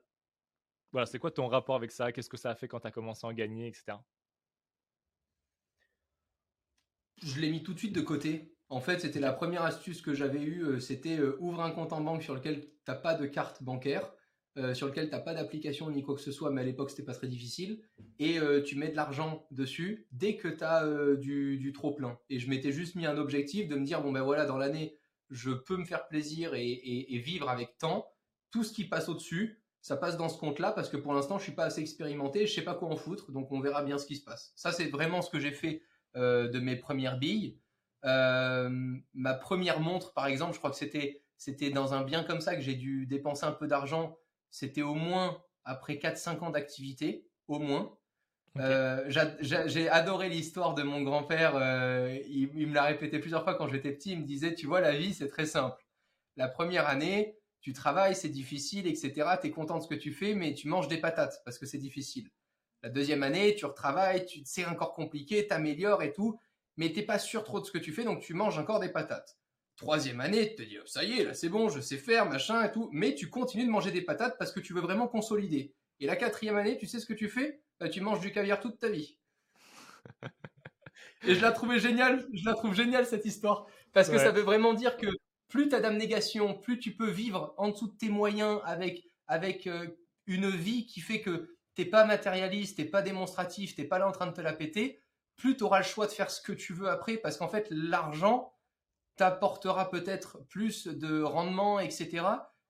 voilà, c'est quoi ton rapport avec ça? Qu'est-ce que ça a fait quand tu as commencé à en gagner, etc. Je l'ai mis tout de suite de côté. En fait, c'était la première astuce que j'avais eue. euh, C'était euh, ouvre un compte en banque sur lequel tu n'as pas de carte bancaire, euh, sur lequel tu n'as pas d'application ni quoi que ce soit, mais à l'époque, c'était pas très difficile. Et euh, tu mets de l'argent dessus dès que tu as du, du trop plein. Et je m'étais juste mis un objectif de me dire bon, ben voilà, dans l'année, je peux me faire plaisir et, et- et vivre avec tant. Tout ce qui passe au-dessus, ça passe dans ce compte-là parce que pour l'instant, je suis pas assez expérimenté, je sais pas quoi en foutre, donc on verra bien ce qui se passe. Ça, c'est vraiment ce que j'ai fait euh, de mes premières billes. Euh, ma première montre, par exemple, je crois que c'était c'était dans un bien comme ça que j'ai dû dépenser un peu d'argent. C'était au moins après 4-5 ans d'activité, au moins. Euh, j'a- j'a- j'ai adoré l'histoire de mon grand-père. il, il me l'a répété plusieurs fois quand j'étais petit. Il me disait, tu vois, la vie, c'est très simple. La première année, tu travailles, c'est difficile, etc. Tu es content de ce que tu fais, mais tu manges des patates parce que c'est difficile. La deuxième année, tu retravailles, tu c'est encore compliqué, t'améliores et tout, mais t'es pas sûr trop de ce que tu fais, donc tu manges encore des patates. Troisième année, tu te dis, oh, ça y est, là c'est bon, je sais faire, machin et tout, mais tu continues de manger des patates parce que tu veux vraiment consolider. Et la quatrième année, tu sais ce que tu fais? Bah, Tu manges du caviar toute ta vie. Et je la trouvais géniale, je la trouve géniale cette histoire, parce que Ouais. ça veut vraiment dire que plus tu as d'abnégation, plus tu peux vivre en dessous de tes moyens avec, avec euh, une vie qui fait que t'es pas matérialiste, t'es pas démonstratif, t'es pas là en train de te la péter, plus tu auras le choix de faire ce que tu veux après, parce qu'en fait, l'argent t'apportera peut-être plus de rendement, etc.,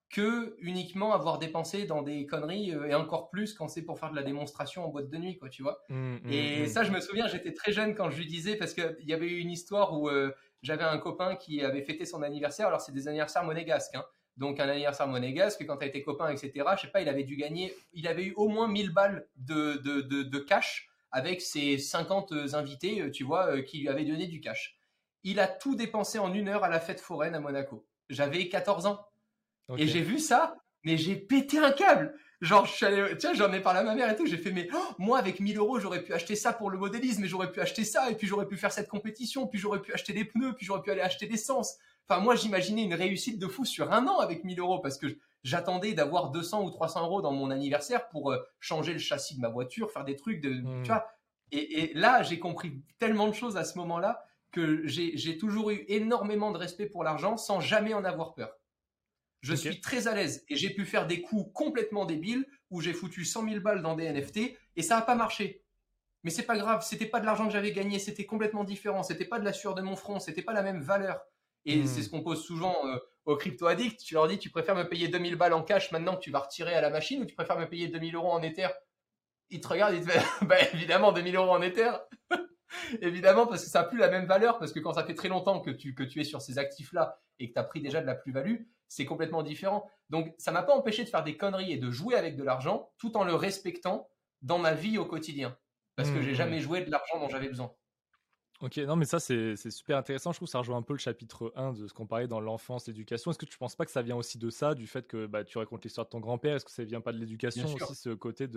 que uniquement avoir dépensé dans des conneries euh, et encore plus quand c'est pour faire de la démonstration en boîte de nuit, quoi, tu vois. Mmh, mmh, et mmh. ça, je me souviens, j'étais très jeune quand je lui disais parce qu'il y avait eu une histoire où euh, j'avais un copain qui avait fêté son anniversaire. Alors c'est des anniversaires monégasques, hein. donc un anniversaire monégasque. Quand tu as été copain, etc. Je sais pas, il avait dû gagner, il avait eu au moins 1000 balles de, de, de, de cash avec ses 50 invités, euh, tu vois, qui lui avaient donné du cash. Il a tout dépensé en une heure à la fête foraine à Monaco. J'avais 14 ans. Et j'ai vu ça, mais j'ai pété un câble. Genre, je suis allé, tiens, j'en ai parlé à ma mère et tout. J'ai fait, mais oh, moi, avec 1000 euros, j'aurais pu acheter ça pour le modélisme, mais j'aurais pu acheter ça, et puis j'aurais pu faire cette compétition, puis j'aurais pu acheter des pneus, puis j'aurais pu aller acheter l'essence. Enfin, moi, j'imaginais une réussite de fou sur un an avec 1000 euros parce que j'attendais d'avoir 200 ou 300 euros dans mon anniversaire pour euh, changer le châssis de ma voiture, faire des trucs de, hmm. tu vois. Et, et là, j'ai compris tellement de choses à ce moment-là que j'ai toujours eu énormément de respect pour l'argent sans jamais en avoir peur. Je suis très à l'aise et j'ai pu faire des coups complètement débiles où j'ai foutu 100 000 balles dans des NFT et ça n'a pas marché. Mais c'est pas grave, c'était pas de l'argent que j'avais gagné, c'était complètement différent, c'était pas de la sueur de mon front, c'était pas la même valeur. Et hmm. c'est ce qu'on pose souvent euh, aux crypto addicts. Tu leur dis, tu préfères me payer 2000 balles en cash maintenant que tu vas retirer à la machine ou tu préfères me payer 2000 euros en Ether? Ils te regardent, ils te disent, bah évidemment 2000 euros en Ether. évidemment parce que ça n'a plus la même valeur parce que quand ça fait très longtemps que tu, que tu es sur ces actifs-là et que tu as pris déjà de la plus-value, c'est complètement différent. Donc, ça m'a pas empêché de faire des conneries et de jouer avec de l'argent tout en le respectant dans ma vie au quotidien. Parce que j'ai mmh, jamais mmh. joué de l'argent dont j'avais besoin. Ok, non, mais ça, c'est super intéressant. Je trouve que ça rejoint un peu le chapitre 1 de ce qu'on parlait dans l'enfance, l'éducation. Est-ce que tu ne penses pas que ça vient aussi de ça, du fait que bah, tu racontes l'histoire de ton grand-père? Est-ce que ça vient pas de l'éducation aussi, ce côté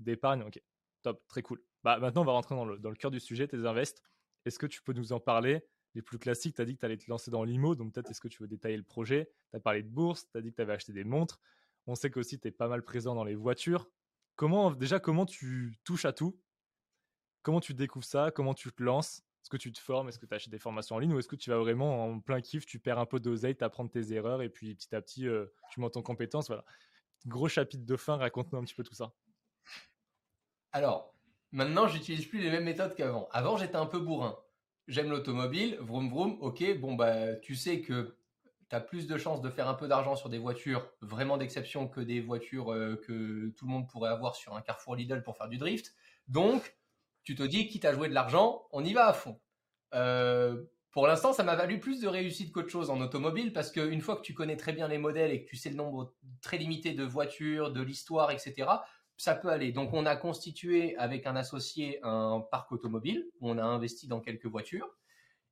d'épargne? Ok, top, très cool. Bah, maintenant, on va rentrer dans le, dans le cœur du sujet, tes invests. Est-ce que tu peux nous en parler? Les plus classiques, tu as dit que tu allais te lancer dans l'IMO, donc peut-être est-ce que tu veux détailler le projet? Tu as parlé de bourse, tu as dit que tu avais acheté des montres. On sait qu'aussi tu es pas mal présent dans les voitures. Comment déjà comment tu touches à tout? Comment tu découvres ça? Comment tu te lances? Est-ce que tu te formes? Est-ce que tu achètes des formations en ligne? Ou est-ce que tu vas vraiment en plein kiff, tu perds un peu d'oseille, tu apprends tes erreurs et puis petit à petit euh, tu montes en compétence? Voilà. Gros chapitre de fin, raconte-nous un petit peu tout ça. Alors, maintenant, j'utilise plus les mêmes méthodes qu'avant. Avant, j'étais un peu bourrin j'aime l'automobile, vroom vroom, ok, bon bah tu sais que tu as plus de chances de faire un peu d'argent sur des voitures vraiment d'exception que des voitures euh, que tout le monde pourrait avoir sur un Carrefour Lidl pour faire du drift. Donc, tu te dis, quitte à jouer de l'argent, on y va à fond. Euh, pour l'instant, ça m'a valu plus de réussite qu'autre chose en automobile parce qu'une fois que tu connais très bien les modèles et que tu sais le nombre très limité de voitures, de l'histoire, etc., ça peut aller. Donc, on a constitué avec un associé un parc automobile. on a investi dans quelques voitures.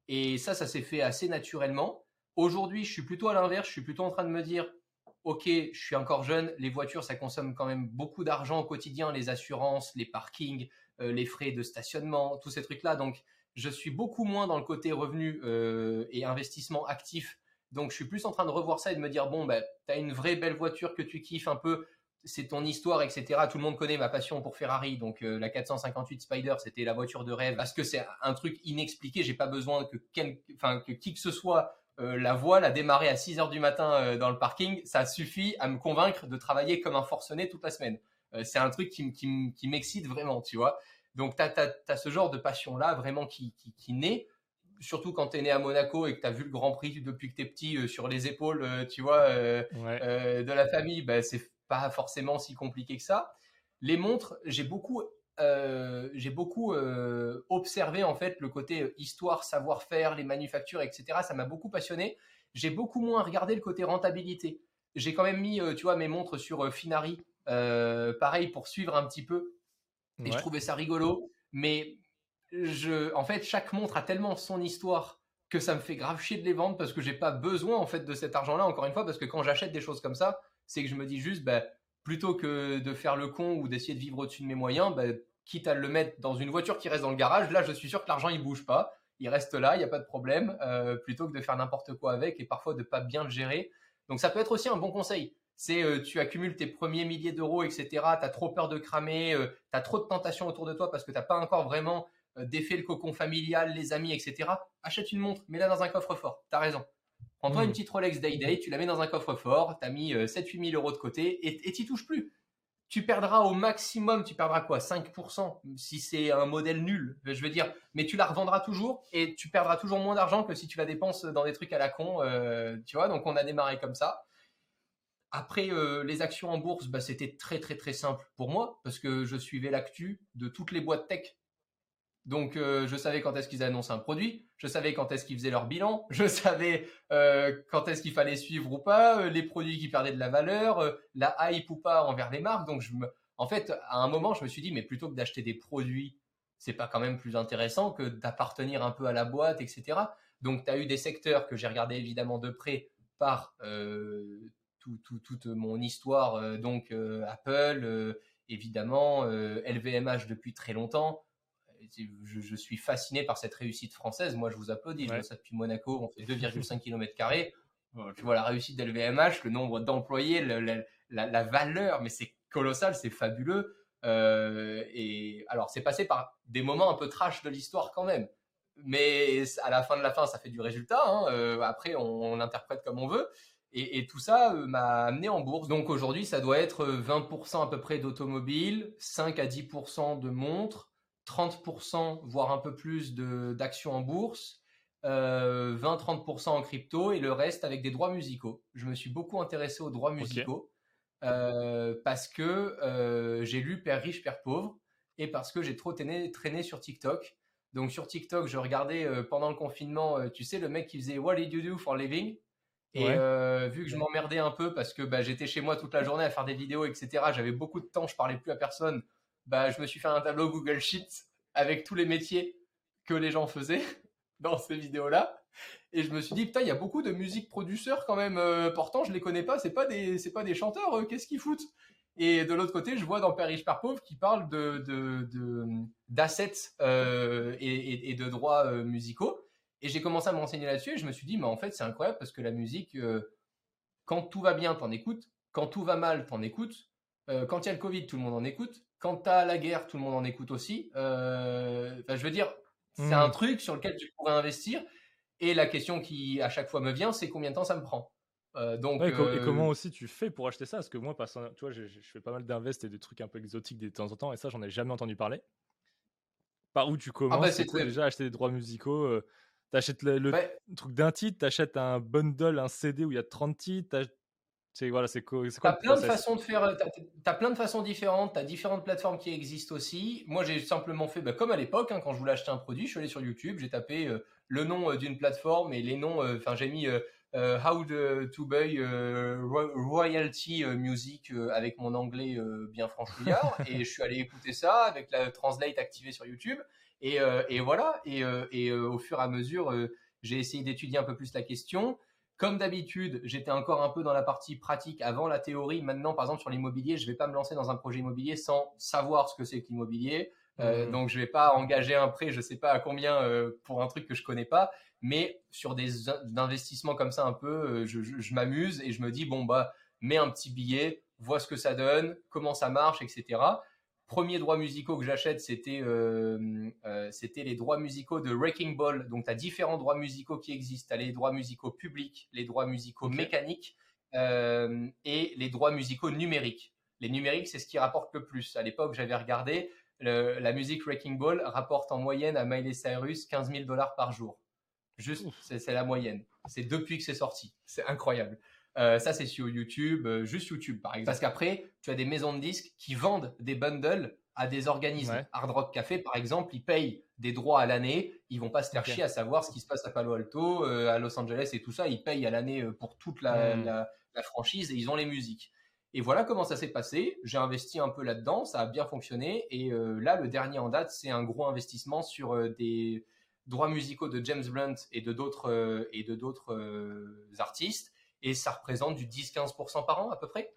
Et ça, ça s'est fait assez naturellement. Aujourd'hui, je suis plutôt à l'inverse. Je suis plutôt en train de me dire, OK, je suis encore jeune. Les voitures, ça consomme quand même beaucoup d'argent au quotidien. Les assurances, les parkings, euh, les frais de stationnement, tous ces trucs-là. Donc, je suis beaucoup moins dans le côté revenu euh, et investissement actif. Donc, je suis plus en train de revoir ça et de me dire, bon, ben, tu as une vraie belle voiture que tu kiffes un peu c'est ton histoire, etc. Tout le monde connaît ma passion pour Ferrari, donc euh, la 458 Spider, c'était la voiture de rêve. Parce que c'est un truc inexpliqué, j'ai pas besoin que, enfin, que qui que ce soit euh, la voie, la démarrer à 6 heures du matin euh, dans le parking, ça suffit à me convaincre de travailler comme un forcené toute la semaine. c'est un truc qui, qui, m'excite vraiment, tu vois. Donc tu as, ce genre de passion-là vraiment qui, qui, naît surtout quand tu es né à Monaco et que tu as vu le Grand Prix depuis que tu es petit sur les épaules, tu vois, de la famille, bah, c'est pas forcément si compliqué que ça. Les montres, j'ai beaucoup, euh, j'ai beaucoup euh, observé en fait le côté histoire, savoir-faire, les manufactures, etc. Ça m'a beaucoup passionné. J'ai beaucoup moins regardé le côté rentabilité. J'ai quand même mis, euh, tu vois, mes montres sur Finari, pareil pour suivre un petit peu. Et je trouvais ça rigolo. Mais je, en fait, chaque montre a tellement son histoire que ça me fait grave chier de les vendre parce que j'ai pas besoin en fait de cet argent-là. Encore une fois, parce que quand j'achète des choses comme ça, c'est que je me dis juste, bah, plutôt que de faire le con ou d'essayer de vivre au-dessus de mes moyens, bah, quitte à le mettre dans une voiture qui reste dans le garage, là, je suis sûr que l'argent, il bouge pas. Il reste là, il n'y a pas de problème, euh, plutôt que de faire n'importe quoi avec et parfois de pas bien le gérer. Donc, ça peut être aussi un bon conseil. C'est euh, tu accumules tes premiers milliers d'euros, etc. Tu as trop peur de cramer, euh, tu as trop de tentations autour de toi parce que tu pas encore vraiment défait le cocon familial, les amis, etc. Achète une montre, mets-la dans un coffre-fort. Tu as raison. Prends-toi une hmm. petite Rolex Day Day, tu la mets dans un coffre-fort, tu as mis 7-8 euh, 000 euros de côté et tu touches plus. tu perdras au maximum, tu perdras quoi 5% si c'est un modèle nul, je veux dire, mais tu la revendras toujours et tu perdras toujours moins d'argent que si tu la dépenses dans des trucs à la con, euh, tu vois, donc on a démarré comme ça. Après, euh, les actions en bourse, bah, c'était très très très simple pour moi parce que je suivais l'actu de toutes les boîtes tech donc, euh, je savais quand est-ce qu'ils annonçaient un produit, je savais quand est-ce qu'ils faisaient leur bilan, je savais euh, quand est-ce qu'il fallait suivre ou pas, euh, les produits qui perdaient de la valeur, la hype ou pas envers les marques. Donc, en fait, à un moment, je me suis dit, mais plutôt que d'acheter des produits, c'est pas quand même plus intéressant que d'appartenir un peu à la boîte, etc. Donc, tu as eu des secteurs que j'ai regardé évidemment de près par toute mon histoire, donc Apple, évidemment, LVMH depuis très longtemps je, suis fasciné par cette réussite française. Moi, je vous applaudis. Je vois ça depuis Monaco. On fait 2,5 km. Tu vois la réussite d'LVMH, le nombre d'employés, la, valeur, mais c'est colossal, c'est fabuleux. Euh, et alors, c'est passé par des moments un peu trash de l'histoire quand même. Mais à la fin de la fin, ça fait du résultat. Hein. Euh, après, on, l'interprète comme on veut. Et, et tout ça euh, m'a amené en bourse. Donc aujourd'hui, ça doit être 20% à peu près d'automobile, 5 à 10% de montres, 30%, voire un peu plus d'actions en bourse, 20-30% euh, en crypto et le reste avec des droits musicaux. Je me suis beaucoup intéressé aux droits musicaux euh, parce que euh, j'ai lu Père riche, Père pauvre et parce que j'ai trop traîné, traîné, sur TikTok. Donc sur TikTok, je regardais pendant le confinement, tu sais, le mec qui faisait What did you do for living? Et vu que je m'emmerdais un peu parce que bah, j'étais chez moi toute la journée à faire des vidéos, etc., j'avais beaucoup de temps, je parlais plus à personne bah, je me suis fait un tableau Google Sheets avec tous les métiers que les gens faisaient dans ces vidéos-là. Et je me suis dit, putain, il y a beaucoup de musique producteurs quand même. Euh, pourtant, je les connais pas. C'est pas des, c'est pas des chanteurs. Qu'est-ce qu'ils foutent? Et de l'autre côté, je vois dans Père riche, Père pauvre qui parle de, de, d'assets euh, et, de droits euh, musicaux. Et j'ai commencé à me renseigner là-dessus. Et je me suis dit, mais en fait, c'est incroyable parce que la musique, quand tout va bien, t'en écoutes. Quand tout va mal, t'en écoutes. quand il y a le Covid, tout le monde en écoute quand tu as la guerre, tout le monde en écoute aussi. Euh, je veux dire, c'est un hmm. truc sur lequel tu pourrais investir. Et la question qui à chaque fois me vient, c'est combien de temps ça me prend. Euh, donc, et euh, comment aussi tu fais pour acheter ça? Parce que moi, tu vois, je, fais pas mal d'invest et des trucs un peu exotiques de temps en temps, et ça, j'en ai jamais entendu parler. Par où tu commences ah bah, C'est déjà acheter des droits musicaux. tu achètes le, truc d'un titre, tu achètes un bundle, un CD où il y a 30 titres, c'est voilà, c'est quoi, T'as plein de façons de faire. T'as, as plein de façons différentes. T'as différentes plateformes qui existent aussi. Moi, j'ai simplement fait, bah, comme à l'époque, hein, quand je voulais acheter un produit, je suis allé sur YouTube, j'ai tapé euh, le nom euh, d'une plateforme et les noms. Euh, enfin, j'ai mis How to buy royalty music avec mon anglais bien franchouillard et je suis allé écouter ça avec la translate activée sur YouTube. Et, et voilà. Et, et au fur et à mesure, j'ai essayé d'étudier un peu plus la question. Comme d'habitude, j'étais encore un peu dans la partie pratique avant la théorie. Maintenant, par exemple, sur l'immobilier, je ne vais pas me lancer dans un projet immobilier sans savoir ce que c'est que l'immobilier. Euh, mmh. Donc, je ne vais pas engager un prêt, je ne sais pas à combien euh, pour un truc que je ne connais pas. Mais sur des investissements comme ça, un peu, euh, je, m'amuse et je me dis, bon, bah, mets un petit billet, vois ce que ça donne, comment ça marche, etc premiers droits musicaux que j'achète, c'était euh, euh, c'était les droits musicaux de Wrecking Ball. Donc, tu as différents droits musicaux qui existent. Tu as les droits musicaux publics, les droits musicaux mécaniques euh, et les droits musicaux numériques. Les numériques, c'est ce qui rapporte le plus. À l'époque, j'avais regardé, la musique Wrecking Ball rapporte en moyenne à Miley Cyrus 15 000 dollars par jour. Juste, c'est la moyenne. C'est depuis que c'est sorti. C'est incroyable. Euh, ça, c'est sur YouTube, euh, juste YouTube par exemple. Parce qu'après, tu as des maisons de disques qui vendent des bundles à des organismes. Hard Rock Café, par exemple, ils payent des droits à l'année. Ils vont pas se faire chier à savoir ce qui se passe à Palo Alto, euh, à Los Angeles et tout ça. Ils payent à l'année pour toute hmm. la, franchise et ils ont les musiques. Et voilà comment ça s'est passé. J'ai investi un peu là-dedans, ça a bien fonctionné. Et là, le dernier en date, c'est un gros investissement sur des droits musicaux de James Blunt et de d'autres et de d'autres artistes et ça représente du 10-15% par an à peu près.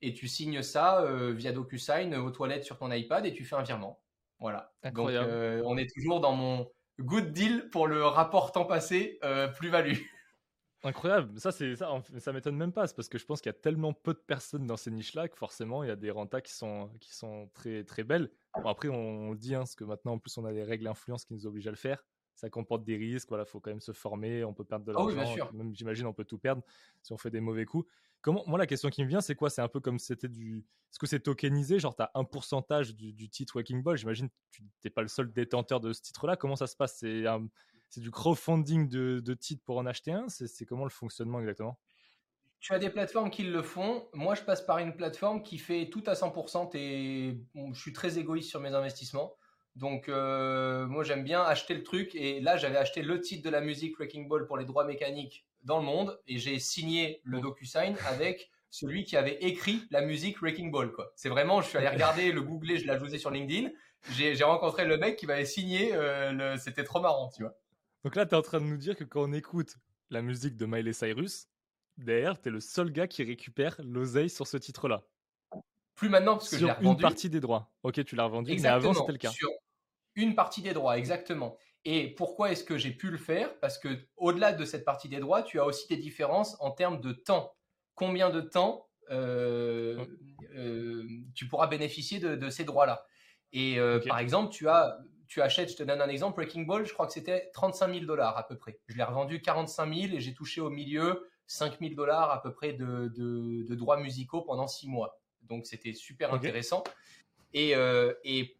Et tu signes ça euh, via DocuSign aux toilettes sur ton iPad et tu fais un virement. Voilà. Donc euh, on est toujours dans mon good deal pour le rapport temps passé euh, plus-value. Incroyable, ça c'est ça, ça m'étonne même pas, parce que je pense qu'il y a tellement peu de personnes dans ces niches-là que forcément il y a des rentas qui sont qui sont très très belles. Bon, après on, le dit, hein, parce que maintenant en plus on a des règles influence qui nous obligent à le faire. Ça comporte des risques. Voilà, faut quand même se former. On peut perdre de Ah oui, l'argent. bien sûr. Même, j'imagine, on peut tout perdre si on fait des mauvais coups. Comment, moi, la question qui me vient, c'est quoi? C'est un peu comme si c'était du. Est-ce que c'est tokenisé? Genre, tu as un pourcentage du, du titre Waking Ball? J'imagine tu n'es pas le seul détenteur de ce titre-là. Comment ça se passe? C'est un- du crowdfunding de, de titres pour en acheter un? C'est comment le fonctionnement exactement? Tu as des plateformes qui le font. Moi, je passe par une plateforme qui fait tout à 100%. Et je suis très égoïste sur mes investissements. Donc, euh, moi, j'aime bien acheter le truc. Et là, j'avais acheté le titre de la musique Wrecking Ball pour les droits mécaniques dans le monde. Et j'ai signé le DocuSign avec celui qui avait écrit la musique Wrecking Ball. quoi. C'est vraiment, je suis allé regarder, le googler, je l'ai ajouté sur LinkedIn. J'ai rencontré le mec qui m'avait signé. euh, le- C'était trop marrant, tu vois. Donc là, tu es en train de nous dire que quand on écoute la musique de Miley Cyrus, derrière, tu es le seul gars qui récupère l'oseille sur ce titre-là. Plus maintenant, parce que je l'ai Sur une revendu. partie des droits. Ok, tu l'as revendu, mais avant, c'était le cas. Sur une partie des droits, exactement. Et pourquoi est-ce que j'ai pu le faire? Parce que au-delà de cette partie des droits, tu as aussi des différences en termes de temps. Combien de temps euh, euh, tu pourras bénéficier de, de ces droits-là? Et euh, par exemple, tu as, tu achètes, je te donne un exemple, Breaking Ball, je crois que c'était 35 000 dollars à peu près. Je l'ai revendu 45 000 et j'ai touché au milieu 5 000 dollars à peu près de, de- de droits musicaux pendant 6 mois. Donc c'était super intéressant. Et, et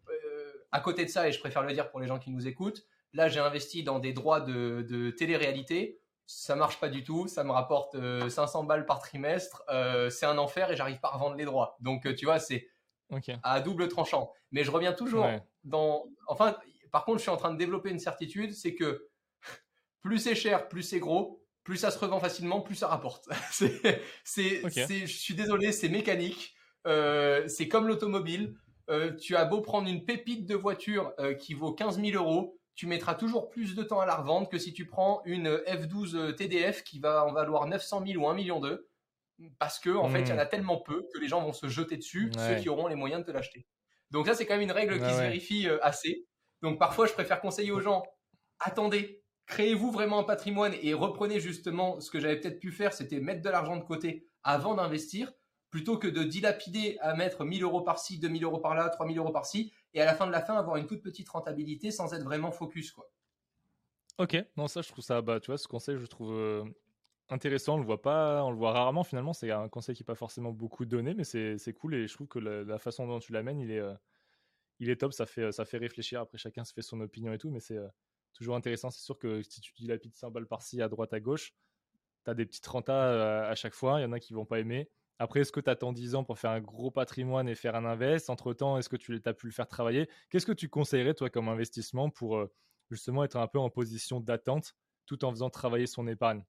à côté de ça, et je préfère le dire pour les gens qui nous écoutent, là j'ai investi dans des droits de, de télé-réalité. Ça marche pas du tout, ça me rapporte euh, 500 balles par trimestre, euh, c'est un enfer et j'arrive pas à revendre les droits. Donc euh, tu vois, c'est Ok. à double tranchant. Mais je reviens toujours Ouais. dans. Enfin, par contre, je suis en train de développer une certitude, c'est que plus c'est cher, plus c'est gros, plus ça se revend facilement, plus ça rapporte. c'est, je suis désolé, c'est mécanique. Euh, c'est comme l'automobile. Euh, tu as beau prendre une pépite de voiture euh, qui vaut 15 000 euros, tu mettras toujours plus de temps à la revendre que si tu prends une F12 TDF qui va en valoir 900 000 ou 1 million d'eux. Parce que, en fait, il y en a tellement peu que les gens vont se jeter dessus, ceux Hmm. Qui auront les moyens de te l'acheter. Donc, ça, c'est quand même une règle qui Ouais, se vérifie euh, assez. Donc, parfois, je préfère conseiller aux gens attendez, créez-vous vraiment un patrimoine et reprenez justement ce que j'avais peut-être pu faire, c'était mettre de l'argent de côté avant d'investir, plutôt que de dilapider à mettre 1000 euros par-ci, 2000 euros par-là, 3000 euros par-ci, et à la fin de la fin, avoir une toute petite rentabilité sans être vraiment focus. Quoi. Ok, non, ça, je trouve ça, bah, tu vois, ce conseil, je trouve euh, intéressant. On le voit pas, on le voit rarement finalement. C'est un conseil qui n'est pas forcément beaucoup donné, mais c'est cool et je trouve que la, façon dont tu l'amènes, il est, euh, il est top. Ça fait, ça fait réfléchir. Après, chacun se fait son opinion et tout, mais c'est euh, toujours intéressant. C'est sûr que si tu dilapides 100 balles par-ci, à droite, à gauche, tu as des petites rentas euh, à chaque fois. Il y en a qui vont pas aimer. Après, est-ce que tu attends 10 ans pour faire un gros patrimoine et faire un invest? Entre temps, est-ce que tu as pu le faire travailler? Qu'est-ce que tu conseillerais, toi, comme investissement pour euh, justement être un peu en position d'attente tout en faisant travailler son épargne?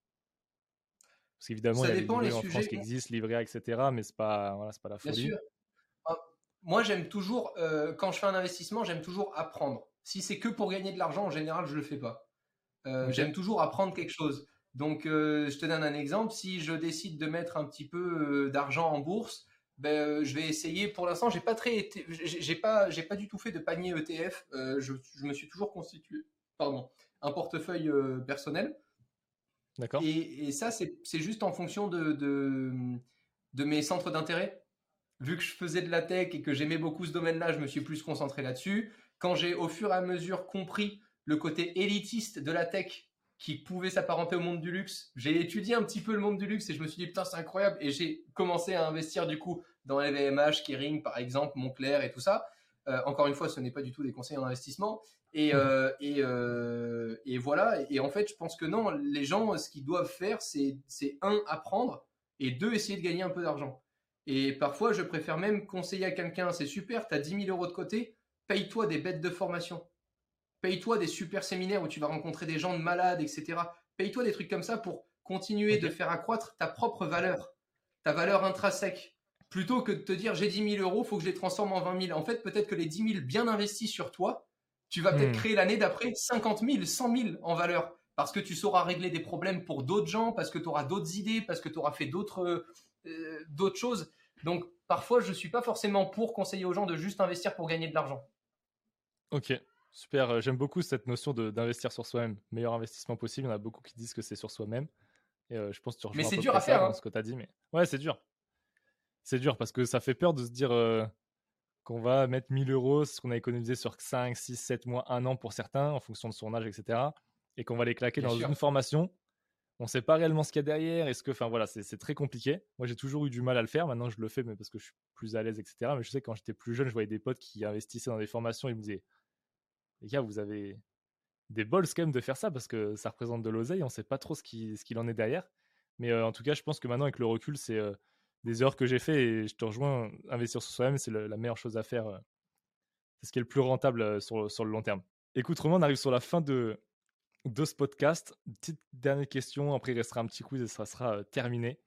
Parce qu'évidemment, il y a les livrets en France qui existent, livrets etc. Mais c'est pas, voilà, pas la Bien folie. sûr. Ah, Moi, j'aime toujours, euh, quand je fais un investissement, j'aime toujours apprendre. Si c'est que pour gagner de l'argent, en général, je le fais pas. Euh. J'aime toujours apprendre quelque chose. Donc, euh, je te donne un exemple. Si je décide de mettre un petit peu euh, d'argent en bourse, ben, euh, je vais essayer. Pour l'instant, j'ai pas très, j'ai pas, j'ai pas du tout fait de panier ETF. Euh, je, je me suis toujours constitué, pardon, un portefeuille euh, personnel. D'accord Et, et ça, c'est c'est juste en fonction de, de, de mes centres d'intérêt. Vu que je faisais de la tech et que j'aimais beaucoup ce domaine-là, je me suis plus concentré là-dessus. Quand j'ai au fur et à mesure compris le côté élitiste de la tech qui pouvait s'apparenter au monde du luxe, j'ai étudié un petit peu le monde du luxe et je me suis dit putain c'est incroyable et j'ai commencé à investir du coup dans LVMH, Kering par exemple, Montclair et tout ça. Euh, encore une fois, ce n'est pas du tout des conseils en investissement. Et, euh, et, euh, et voilà. Et, en fait, je pense que non, les gens, ce qu'ils doivent faire, c'est c'est, un, apprendre et deux, essayer de gagner un peu d'argent. Et parfois, je préfère même conseiller à quelqu'un, c'est super, tu as 10 000 euros de côté, paye-toi des bêtes de formation. Paye-toi des super séminaires où tu vas rencontrer des gens de malades, etc. Paye-toi des trucs comme ça pour continuer de faire accroître ta propre valeur, ta valeur intrinsèque. Plutôt que de te dire j'ai 10 000 euros, faut que je les transforme en 20 000. En fait, peut-être que les 10 000 bien investis sur toi, tu vas peut-être Hmm. créer l'année d'après 50 000, 100 000 en valeur. Parce que tu sauras régler des problèmes pour d'autres gens, parce que tu auras d'autres idées, parce que tu auras fait d'autres euh, d'autres choses. Donc, parfois, je ne suis pas forcément pour conseiller aux gens de juste investir pour gagner de l'argent. Ok, super. Euh, J'aime beaucoup cette notion d'investir sur soi-même. Meilleur investissement possible. Il y en a beaucoup qui disent que c'est sur soi-même. Et euh, je pense que tu Mais c'est dur à faire, dans hein. ce que tu as dit. Mais ouais, c'est dur. C'est dur parce que ça fait peur de se dire euh, qu'on va mettre 1000 euros, ce qu'on a économisé sur 5, 6, 7 mois, 1 an pour certains, en fonction de son âge, etc. Et qu'on va les claquer dans une formation. On ne sait pas réellement ce qu'il y a derrière. Est-ce que, enfin voilà, c'est très compliqué. Moi, j'ai toujours eu du mal à le faire. Maintenant, je le fais, mais parce que je suis plus à l'aise, etc. Mais je sais quand j'étais plus jeune, je voyais des potes qui investissaient dans des formations. Ils me disaient, les gars, vous avez des bols quand même de faire ça parce que ça représente de l'oseille. On ne sait pas trop ce qu'il en est derrière. Mais en tout cas, je pense que maintenant, avec le recul, c'est des erreurs que j'ai fait et je te rejoins. Investir sur soi-même, c'est la meilleure chose à faire. C'est ce qui est le plus rentable sur, le long terme. Écoute, Romain, on arrive sur la fin de, de ce podcast. Petite dernière question, après il restera un petit quiz et ça sera terminé.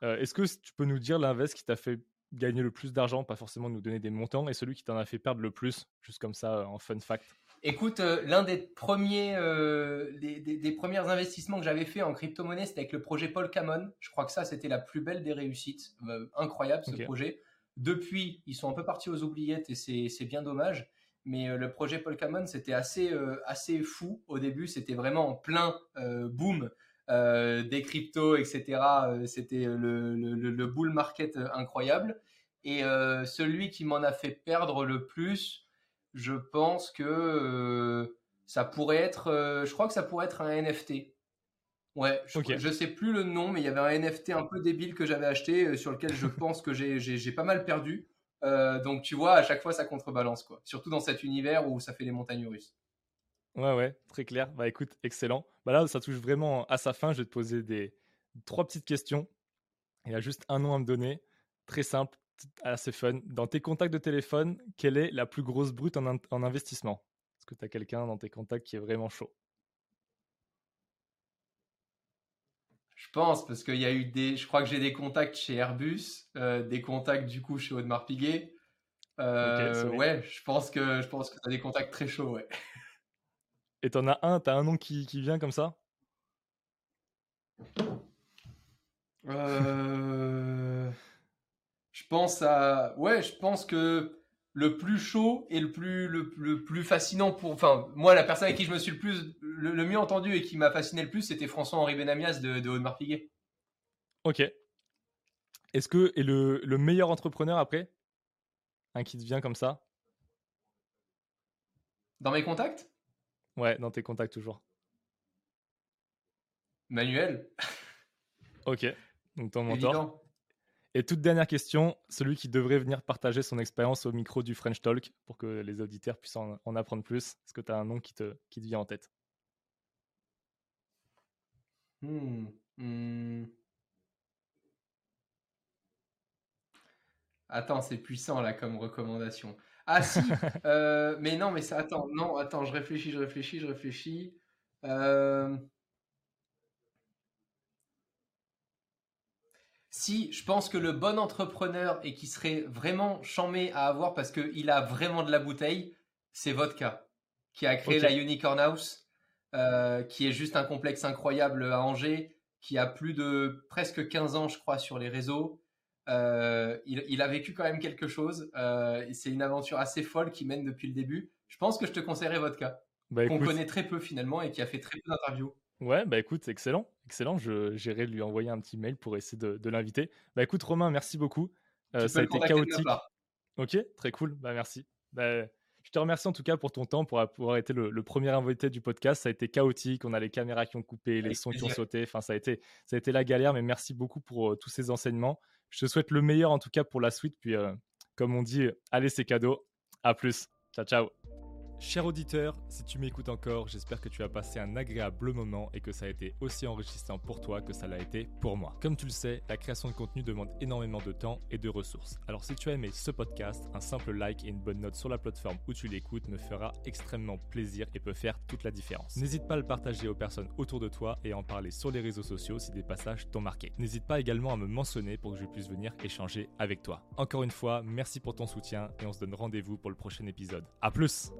Est-ce que tu peux nous dire l'invest qui t'a fait gagner le plus d'argent, pas forcément nous donner des montants, et celui qui t'en a fait perdre le plus, juste comme ça en fun fact? Écoute, euh, l'un des premiers, euh, des, premiers investissements que j'avais fait en crypto-monnaie, c'était avec le projet Polkamon. Je crois que ça, c'était la plus belle des réussites. Euh, incroyable ce projet. Depuis, ils sont un peu partis aux oubliettes et c'est bien dommage. Mais le projet Polkamon, c'était assez, assez fou au début. C'était vraiment en plein boom des cryptos, etc. c'était le, le, le, bull market incroyable. Et celui qui m'en a fait perdre le plus, je pense que euh, ça pourrait être, euh, je crois que ça pourrait être un NFT. Ouais, je, sais plus le nom, mais il y avait un NFT un peu débile que j'avais acheté euh, sur lequel je pense que j'ai pas mal perdu. donc tu vois, à chaque fois ça contrebalance quoi. Surtout dans cet univers où ça fait les montagnes russes. Ouais, ouais, très clair. Bah écoute, excellent. Bah là, ça touche vraiment à sa fin. Je vais te poser des trois petites questions. Il y a juste un nom à me donner. Très simple assez fun. Dans tes contacts de téléphone, quelle est la plus grosse brute en, investissement? Est-ce que tu as quelqu'un dans tes contacts qui est vraiment chaud? Je pense, parce qu'il y a eu des. Je crois que j'ai des contacts chez Airbus, euh, des contacts du coup chez Audemars Piguet. Euh, ouais, je pense que je pense que tu as des contacts très chauds, ouais. Et t'en as un, t'as un nom qui, qui vient comme ça? Euh... Je pense à. Ouais, je pense que le plus chaud et le plus, le, plus fascinant pour. Enfin, moi, la personne avec qui je me suis le plus. Le, mieux entendu et qui m'a fasciné le plus, c'était François-Henri Benamias de, de Audemars Piguet. Ok. Est-ce que. Et le, le meilleur entrepreneur après? Un qui te vient comme ça? Dans mes contacts? Ouais, dans tes contacts toujours. Manuel. ok. Donc ton mentor. Et toute dernière question, celui qui devrait venir partager son expérience au micro du French Talk pour que les auditeurs puissent en, apprendre plus. Est-ce que tu as un nom qui te, qui te vient en tête? Hmm, hmm. Attends, c'est puissant là comme recommandation. Ah si, euh, mais non, mais ça, attends, non, attends, je réfléchis, je réfléchis, je réfléchis. Euh... Si, je pense que le bon entrepreneur et qui serait vraiment chambé à avoir parce qu'il a vraiment de la bouteille, c'est Vodka, qui a créé la Unicorn House, euh, qui est juste un complexe incroyable à Angers, qui a plus de presque 15 ans, je crois, sur les réseaux. Euh, il, a vécu quand même quelque chose. Euh, c'est une aventure assez folle qui mène depuis le début. Je pense que je te conseillerais Vodka, bah, qu'on connaît très peu finalement et qui a fait très peu d'interviews. Ouais, bah écoute, excellent, excellent. J'irai lui envoyer un petit mail pour essayer de, l'inviter. Bah écoute, Romain, merci beaucoup. Euh, ça a été chaotique. Ok, très cool. Bah merci. Bah, je te remercie en tout cas pour ton temps, pour avoir été le, premier invité du podcast. Ça a été chaotique. On a les caméras qui ont coupé, les sons qui ont sauté. Enfin, ça a été, ça a été la galère. Mais merci beaucoup pour euh, tous ces enseignements. Je te souhaite le meilleur en tout cas pour la suite. Puis, euh, comme on dit, allez, c'est cadeau. À plus. Ciao, ciao. Cher auditeur, si tu m'écoutes encore, j'espère que tu as passé un agréable moment et que ça a été aussi enrichissant pour toi que ça l'a été pour moi. Comme tu le sais, la création de contenu demande énormément de temps et de ressources. Alors si tu as aimé ce podcast, un simple like et une bonne note sur la plateforme où tu l'écoutes me fera extrêmement plaisir et peut faire toute la différence. N'hésite pas à le partager aux personnes autour de toi et à en parler sur les réseaux sociaux si des passages t'ont marqué. N'hésite pas également à me mentionner pour que je puisse venir échanger avec toi. Encore une fois, merci pour ton soutien et on se donne rendez-vous pour le prochain épisode. A plus